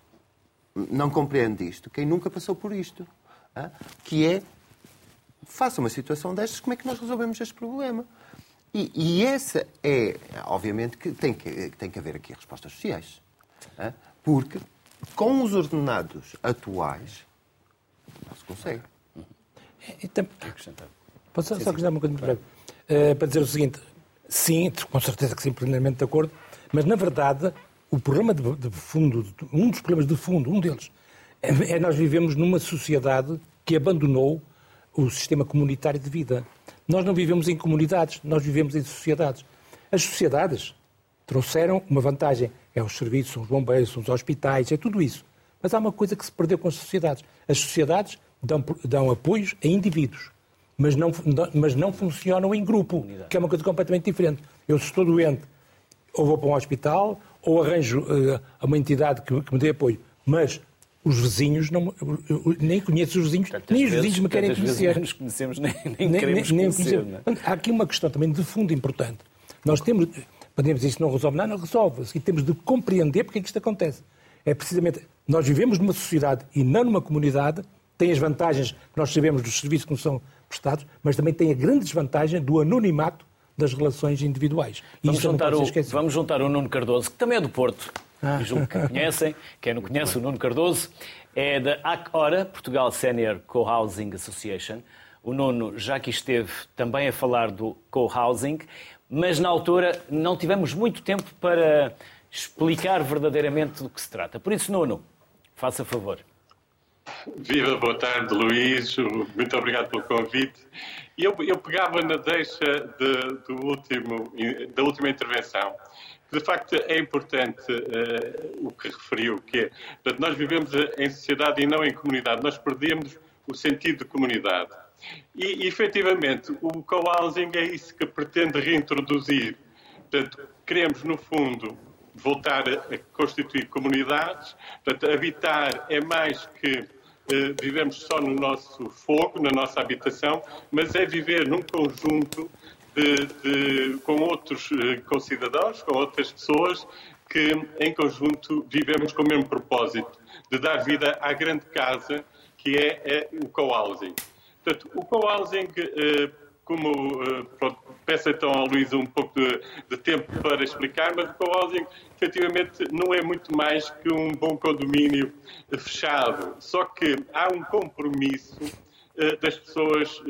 não compreende isto quem nunca passou por isto, que é, faça uma situação destas, como é que nós resolvemos este problema? E, e essa é, obviamente, que tem, que tem que haver aqui respostas sociais. Porque, com os ordenados atuais, não se consegue. Então, posso só, só acrescentar uma coisa muito breve? Uh, para dizer o seguinte, sim, com certeza que sim, plenamente de acordo, mas na verdade o problema de, de fundo, um dos problemas de fundo, um deles, é, é nós vivemos numa sociedade que abandonou o sistema comunitário de vida. Nós não vivemos em comunidades, nós vivemos em sociedades. As sociedades trouxeram uma vantagem. É os serviços, são os bombeiros, são os hospitais, é tudo isso. Mas há uma coisa que se perdeu com as sociedades. As sociedades dão, dão apoios a indivíduos, mas não, mas não funcionam em grupo, que é uma coisa completamente diferente. Eu, se estou doente, ou vou para um hospital, ou arranjo uh, uma entidade que, que me dê apoio. Mas os vizinhos, não, nem conheço os vizinhos, tantas nem os vizinhos me querem conhecer. Nem nos conhecemos, nem, nem, nem queremos nem, conhecer. Nem Há aqui uma questão também de fundo importante. Nós temos, podemos dizer que isto não resolve nada, não resolve-se. E temos de compreender porque é que isto acontece. É precisamente nós vivemos numa sociedade e não numa comunidade, tem as vantagens que nós sabemos dos serviços que nos são prestados, mas também tem a grande desvantagem do anonimato das relações individuais. Vamos juntar, o, vamos juntar o Nuno Cardoso, que também é do Porto, e julgo que conhecem. Quem não conhece o Nuno Cardoso é da ACORA, Portugal Senior Co-Housing Association. O Nuno já aqui esteve também a falar do co-housing, mas na altura não tivemos muito tempo para explicar verdadeiramente do que se trata. Por isso, Nuno, faça favor. Viva, boa tarde, Luís. Muito obrigado pelo convite. Eu, eu pegava na deixa de, do último, da última intervenção. De facto, é importante uh, o que referiu, que é, portanto, nós vivemos em sociedade e não em comunidade. Nós perdemos o sentido de comunidade. E, efetivamente, o co-housing é isso que pretende reintroduzir. Portanto, queremos, no fundo, voltar a constituir comunidades. Portanto, habitar é mais que eh, vivemos só no nosso fogo, na nossa habitação, mas é viver num conjunto de, de, com outros eh, concidadãos, com outras pessoas que em conjunto vivemos com o mesmo propósito de dar vida à grande casa que é, é o co-housing. Portanto, o co-housing eh, como pronto, peço então ao Luís um pouco de, de, tempo para explicar, mas o co-housing efetivamente não é muito mais que um bom condomínio fechado. Só que há um compromisso das pessoas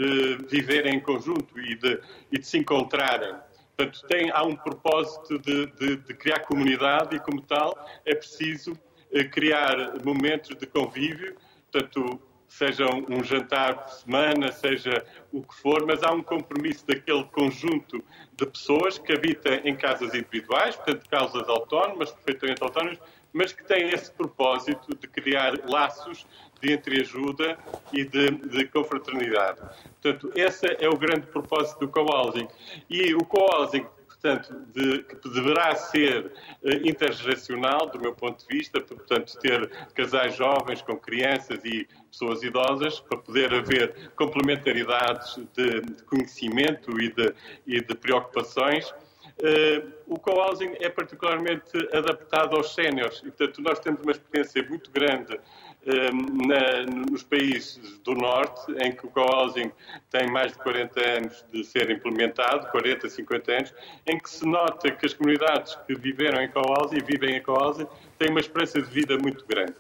viverem em conjunto e de, e de se encontrarem. Portanto, tem, há um propósito de, de, de, criar comunidade e, como tal, é preciso criar momentos de convívio, portanto, seja um jantar por semana, seja o que for, mas há um compromisso daquele conjunto de pessoas que habita em casas individuais, portanto, casas autónomas, perfeitamente autónomas, mas que têm esse propósito de criar laços de entreajuda e de, de confraternidade. Portanto, esse é o grande propósito do co-housing. E o co-housing portanto, de, que deverá ser uh, intergeracional, do meu ponto de vista, portanto, ter casais jovens com crianças e pessoas idosas, para poder haver complementaridades de, de conhecimento e de, e de preocupações. Uh, o co-housing é particularmente adaptado aos séniores e, portanto, nós temos uma experiência muito grande na, nos países do Norte, em que o co-housing tem mais de 40 anos de ser implementado, 40, 50 anos, em que se nota que as comunidades que viveram em co-housing e vivem em co-housing têm uma esperança de vida muito grande.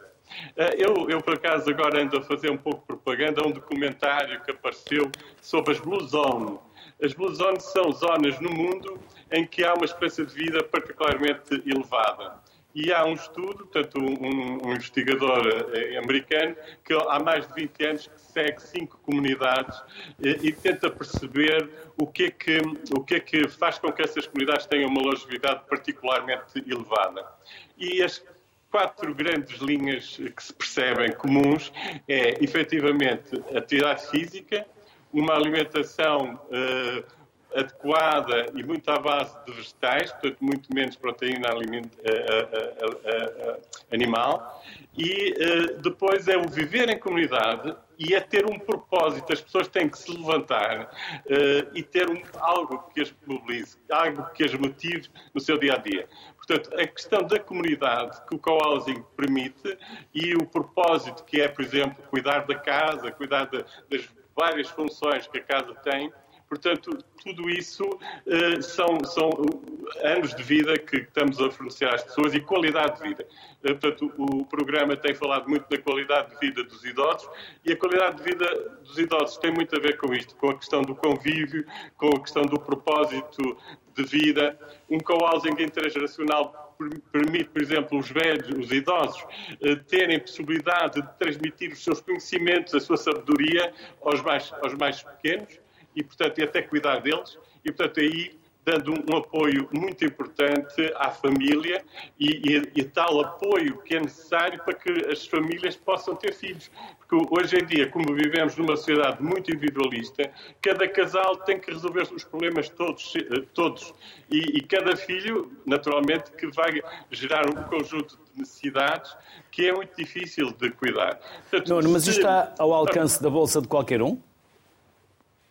Eh, eu, eu, por acaso, agora ando a fazer um pouco de propaganda a um documentário que apareceu sobre as Blue Zone. As Blue Zones são zonas no mundo em que há uma esperança de vida particularmente elevada. E há um estudo, portanto, um, um investigador eh, americano, que há mais de 20 anos que segue cinco comunidades e, eh, e tenta perceber o que, é que, o que é que faz com que essas comunidades tenham uma longevidade particularmente elevada. E as quatro grandes linhas que se percebem comuns é, efetivamente, atividade física, uma alimentação uh, adequada e muito à base de vegetais, portanto, muito menos proteína animal. E depois é o viver em comunidade e é ter um propósito. As pessoas têm que se levantar e ter um, algo que as mobilize, algo que as motive no seu dia a dia. Portanto, a questão da comunidade que o co-housing permite e o propósito que é, por exemplo, cuidar da casa, cuidar de, das várias funções que a casa tem, Portanto, tudo isso uh, são, são anos de vida que estamos a fornecer às pessoas e qualidade de vida. Uh, portanto, o programa tem falado muito da qualidade de vida dos idosos e a qualidade de vida dos idosos tem muito a ver com isto, com a questão do convívio, com a questão do propósito de vida. Um co-housing intergeracional permite, por exemplo, os velhos, os idosos, terem possibilidade de transmitir os seus conhecimentos, a sua sabedoria aos mais, aos mais pequenos e, portanto, e até cuidar deles. E, portanto, aí dando um, apoio muito importante à família e, e, e, tal apoio que é necessário para que as famílias possam ter filhos. Porque hoje em dia, como vivemos numa sociedade muito individualista, cada casal tem que resolver os problemas todos, todos. E, e cada filho, naturalmente, que vai gerar um conjunto de necessidades que é muito difícil de cuidar. Portanto, Nuno, mas isto está ao alcance da bolsa de qualquer um?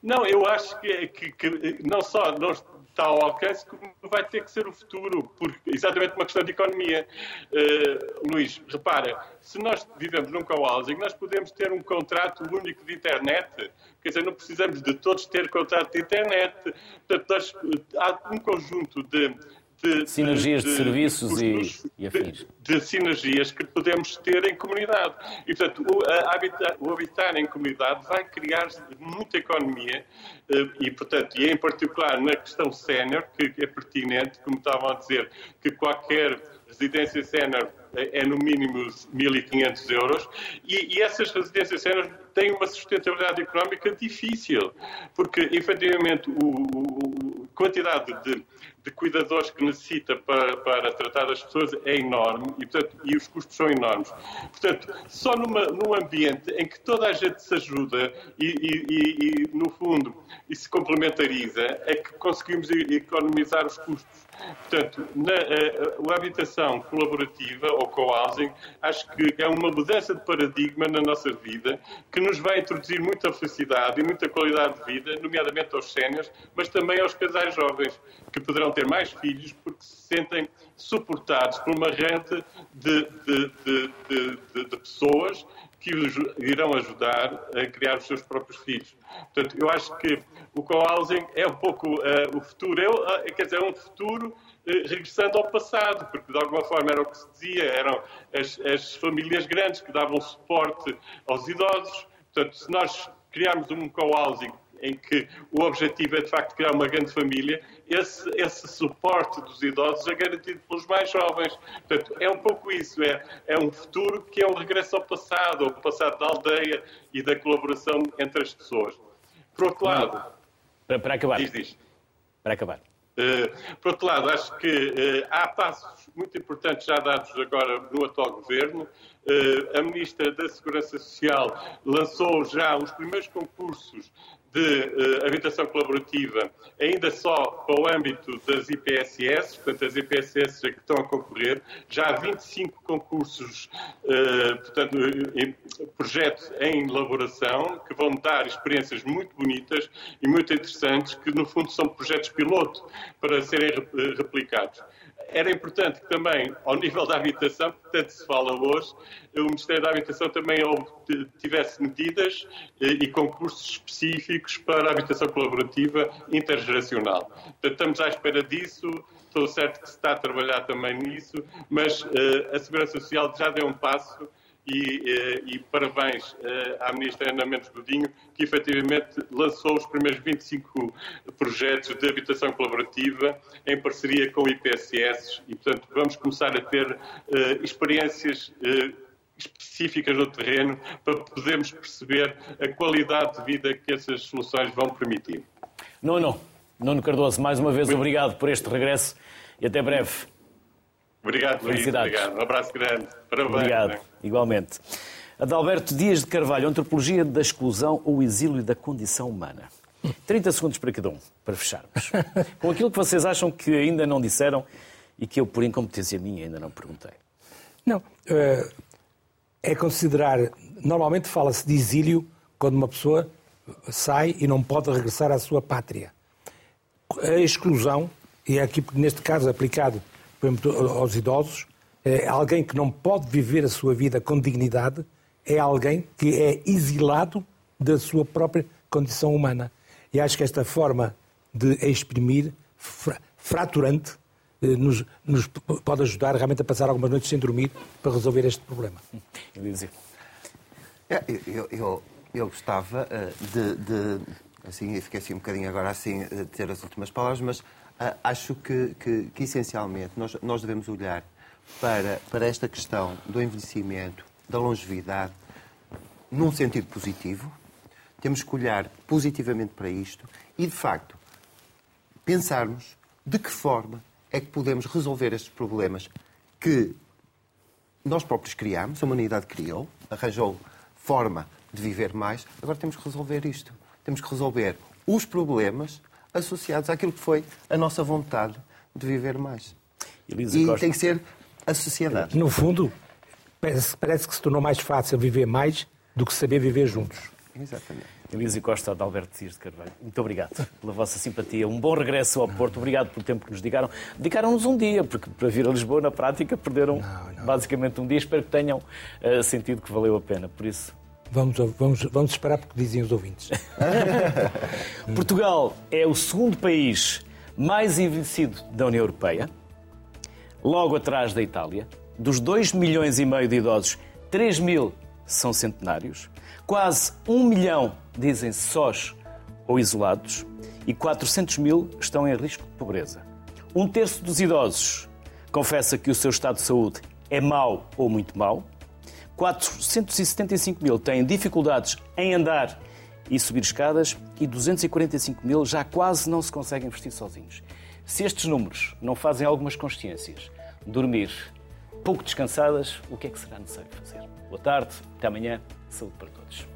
Não, eu acho que, que, que não só não está ao alcance, como vai ter que ser o futuro, porque exatamente uma questão de economia. Uh, Luís, repara, se nós vivemos num co-housing, nós podemos ter um contrato único de internet, quer dizer, não precisamos de todos ter contrato de internet. Portanto, nós, há um conjunto de de, sinergias de, de, de serviços e, e afins. De, sinergias que podemos ter em comunidade. E, portanto, o, habitar, o habitar em comunidade vai criar muita economia eh, e, portanto, e em particular na questão sénior, que é pertinente, como estavam a dizer, que qualquer residência sénior é, é no mínimo 1.500 euros e, e essas residências sénior têm uma sustentabilidade económica difícil, porque efetivamente a quantidade de, de, cuidadores que necessita para, para, tratar das pessoas é enorme e, portanto, e os custos são enormes. Portanto, só numa, num ambiente em que toda a gente se ajuda e, e, e no fundo, e se complementariza, é que conseguimos economizar os custos. Portanto, na, a, eh, a, habitação colaborativa ou co-housing, acho que é uma mudança de paradigma na nossa vida que nos vai introduzir muita felicidade e muita qualidade de vida, nomeadamente aos séniores, mas também aos casais jovens, que poderão ter mais filhos porque se sentem suportados por uma rede de, de, de, de pessoas que os irão ajudar a criar os seus próprios filhos. Portanto, eu acho que o co-housing é um pouco uh, o futuro, é, uh, quer dizer, é um futuro uh, regressando ao passado, porque de alguma forma era o que se dizia, eram as, as famílias grandes que davam suporte aos idosos. Portanto, se nós criarmos um co-housing em que o objetivo é de facto criar uma grande família, esse, esse suporte dos idosos é garantido pelos mais jovens. Portanto, é um pouco isso, é, é um futuro que é um regresso ao passado, ao passado da aldeia e da colaboração entre as pessoas. Por outro lado... Para, para acabar. Diz, diz. Para acabar. Uh, por outro lado, acho que uh, há passos muito importantes já dados agora no atual governo. Uh, a Ministra da Segurança Social lançou já os primeiros concursos de uh, habitação colaborativa ainda só para o âmbito das IPSS, portanto, as IPSS é que estão a concorrer. Já há 25 concursos, uh, portanto, em, projetos em elaboração, que vão dar experiências muito bonitas e muito interessantes, que no fundo são projetos piloto para serem replicados era importante que também, ao nível da habitação, que tanto se fala hoje, o Ministério da Habitação também tivesse medidas eh, e concursos específicos para a habitação colaborativa intergeracional. Portanto, estamos à espera disso, estou certo que se está a trabalhar também nisso, mas uh, a Segurança Social já deu um passo e, eh, e, parabéns eh, à Ministra Ana Mendes Godinho, que efetivamente lançou os primeiros 25 projetos de habitação colaborativa em parceria com o IPSS e, portanto, vamos começar a ter eh, experiências específicas no terreno para podermos perceber a qualidade de vida que essas soluções vão permitir. Nuno, Nuno Cardoso, mais uma vez Muito... obrigado por este regresso e até breve. Obrigado, Luís. Obrigado. Um abraço grande. Parabéns. Obrigado, né? Igualmente. Adalberto Dias de Carvalho, Antropologia da Exclusão ou Exílio da Condição Humana. 30 segundos para cada um, para fecharmos. Com aquilo que vocês acham que ainda não disseram e que eu, por incompetência minha, ainda não perguntei. Não. Eh, é considerar. Normalmente fala-se de exílio quando uma pessoa sai e não pode regressar à sua pátria. A exclusão, e é aqui neste caso aplicado exemplo, aos idosos, é alguém que não pode viver a sua vida com dignidade, é alguém que é exilado da sua própria condição humana. E acho que esta forma de exprimir, fraturante, eh, nos, nos, pode ajudar realmente a passar algumas noites sem dormir para resolver este problema. É, eu, eu, eu, gostava eh, de, de, assim, fiquei assim um bocadinho agora assim, eh, de ter as últimas palavras, mas acho que, que, que, essencialmente nós, nós devemos olhar para, para esta questão do envelhecimento, da longevidade, num sentido positivo. Temos que olhar positivamente para isto e, de facto, pensarmos de que forma é que podemos resolver estes problemas que nós próprios criámos, a humanidade criou, arranjou forma de viver mais, agora temos que resolver isto. Temos que resolver os problemas associados àquilo que foi a nossa vontade de viver mais. Elisa e Costa. tem que ser a sociedade. No fundo, parece, parece que se tornou mais fácil viver mais do que saber viver juntos. Exatamente. Elisa Costa de Alberto Dias de Carvalho, muito obrigado pela vossa simpatia. Um bom regresso ao Porto. Obrigado pelo tempo que nos dedicaram. Dedicaram-nos um dia, porque para vir a Lisboa, na prática, perderam não, não. basicamente um dia. Espero que tenham uh, sentido que valeu a pena. Por isso, Vamos, vamos, vamos esperar porque dizem os ouvintes. Portugal é o segundo país mais envelhecido da União Europeia, logo atrás da Itália. Dos 2 milhões e meio de idosos, 3 mil são centenários, quase 1 milhão dizem sós ou isolados e 400 mil estão em risco de pobreza. Um terço dos idosos confessa que o seu estado de saúde é mau ou muito mau. 475 mil têm dificuldades em andar e subir escadas e 245 mil já quase não se conseguem vestir sozinhos. Se estes números não fazem algumas consciências, dormir pouco descansadas, o que é que será necessário fazer? Boa tarde, até amanhã, saúde para todos.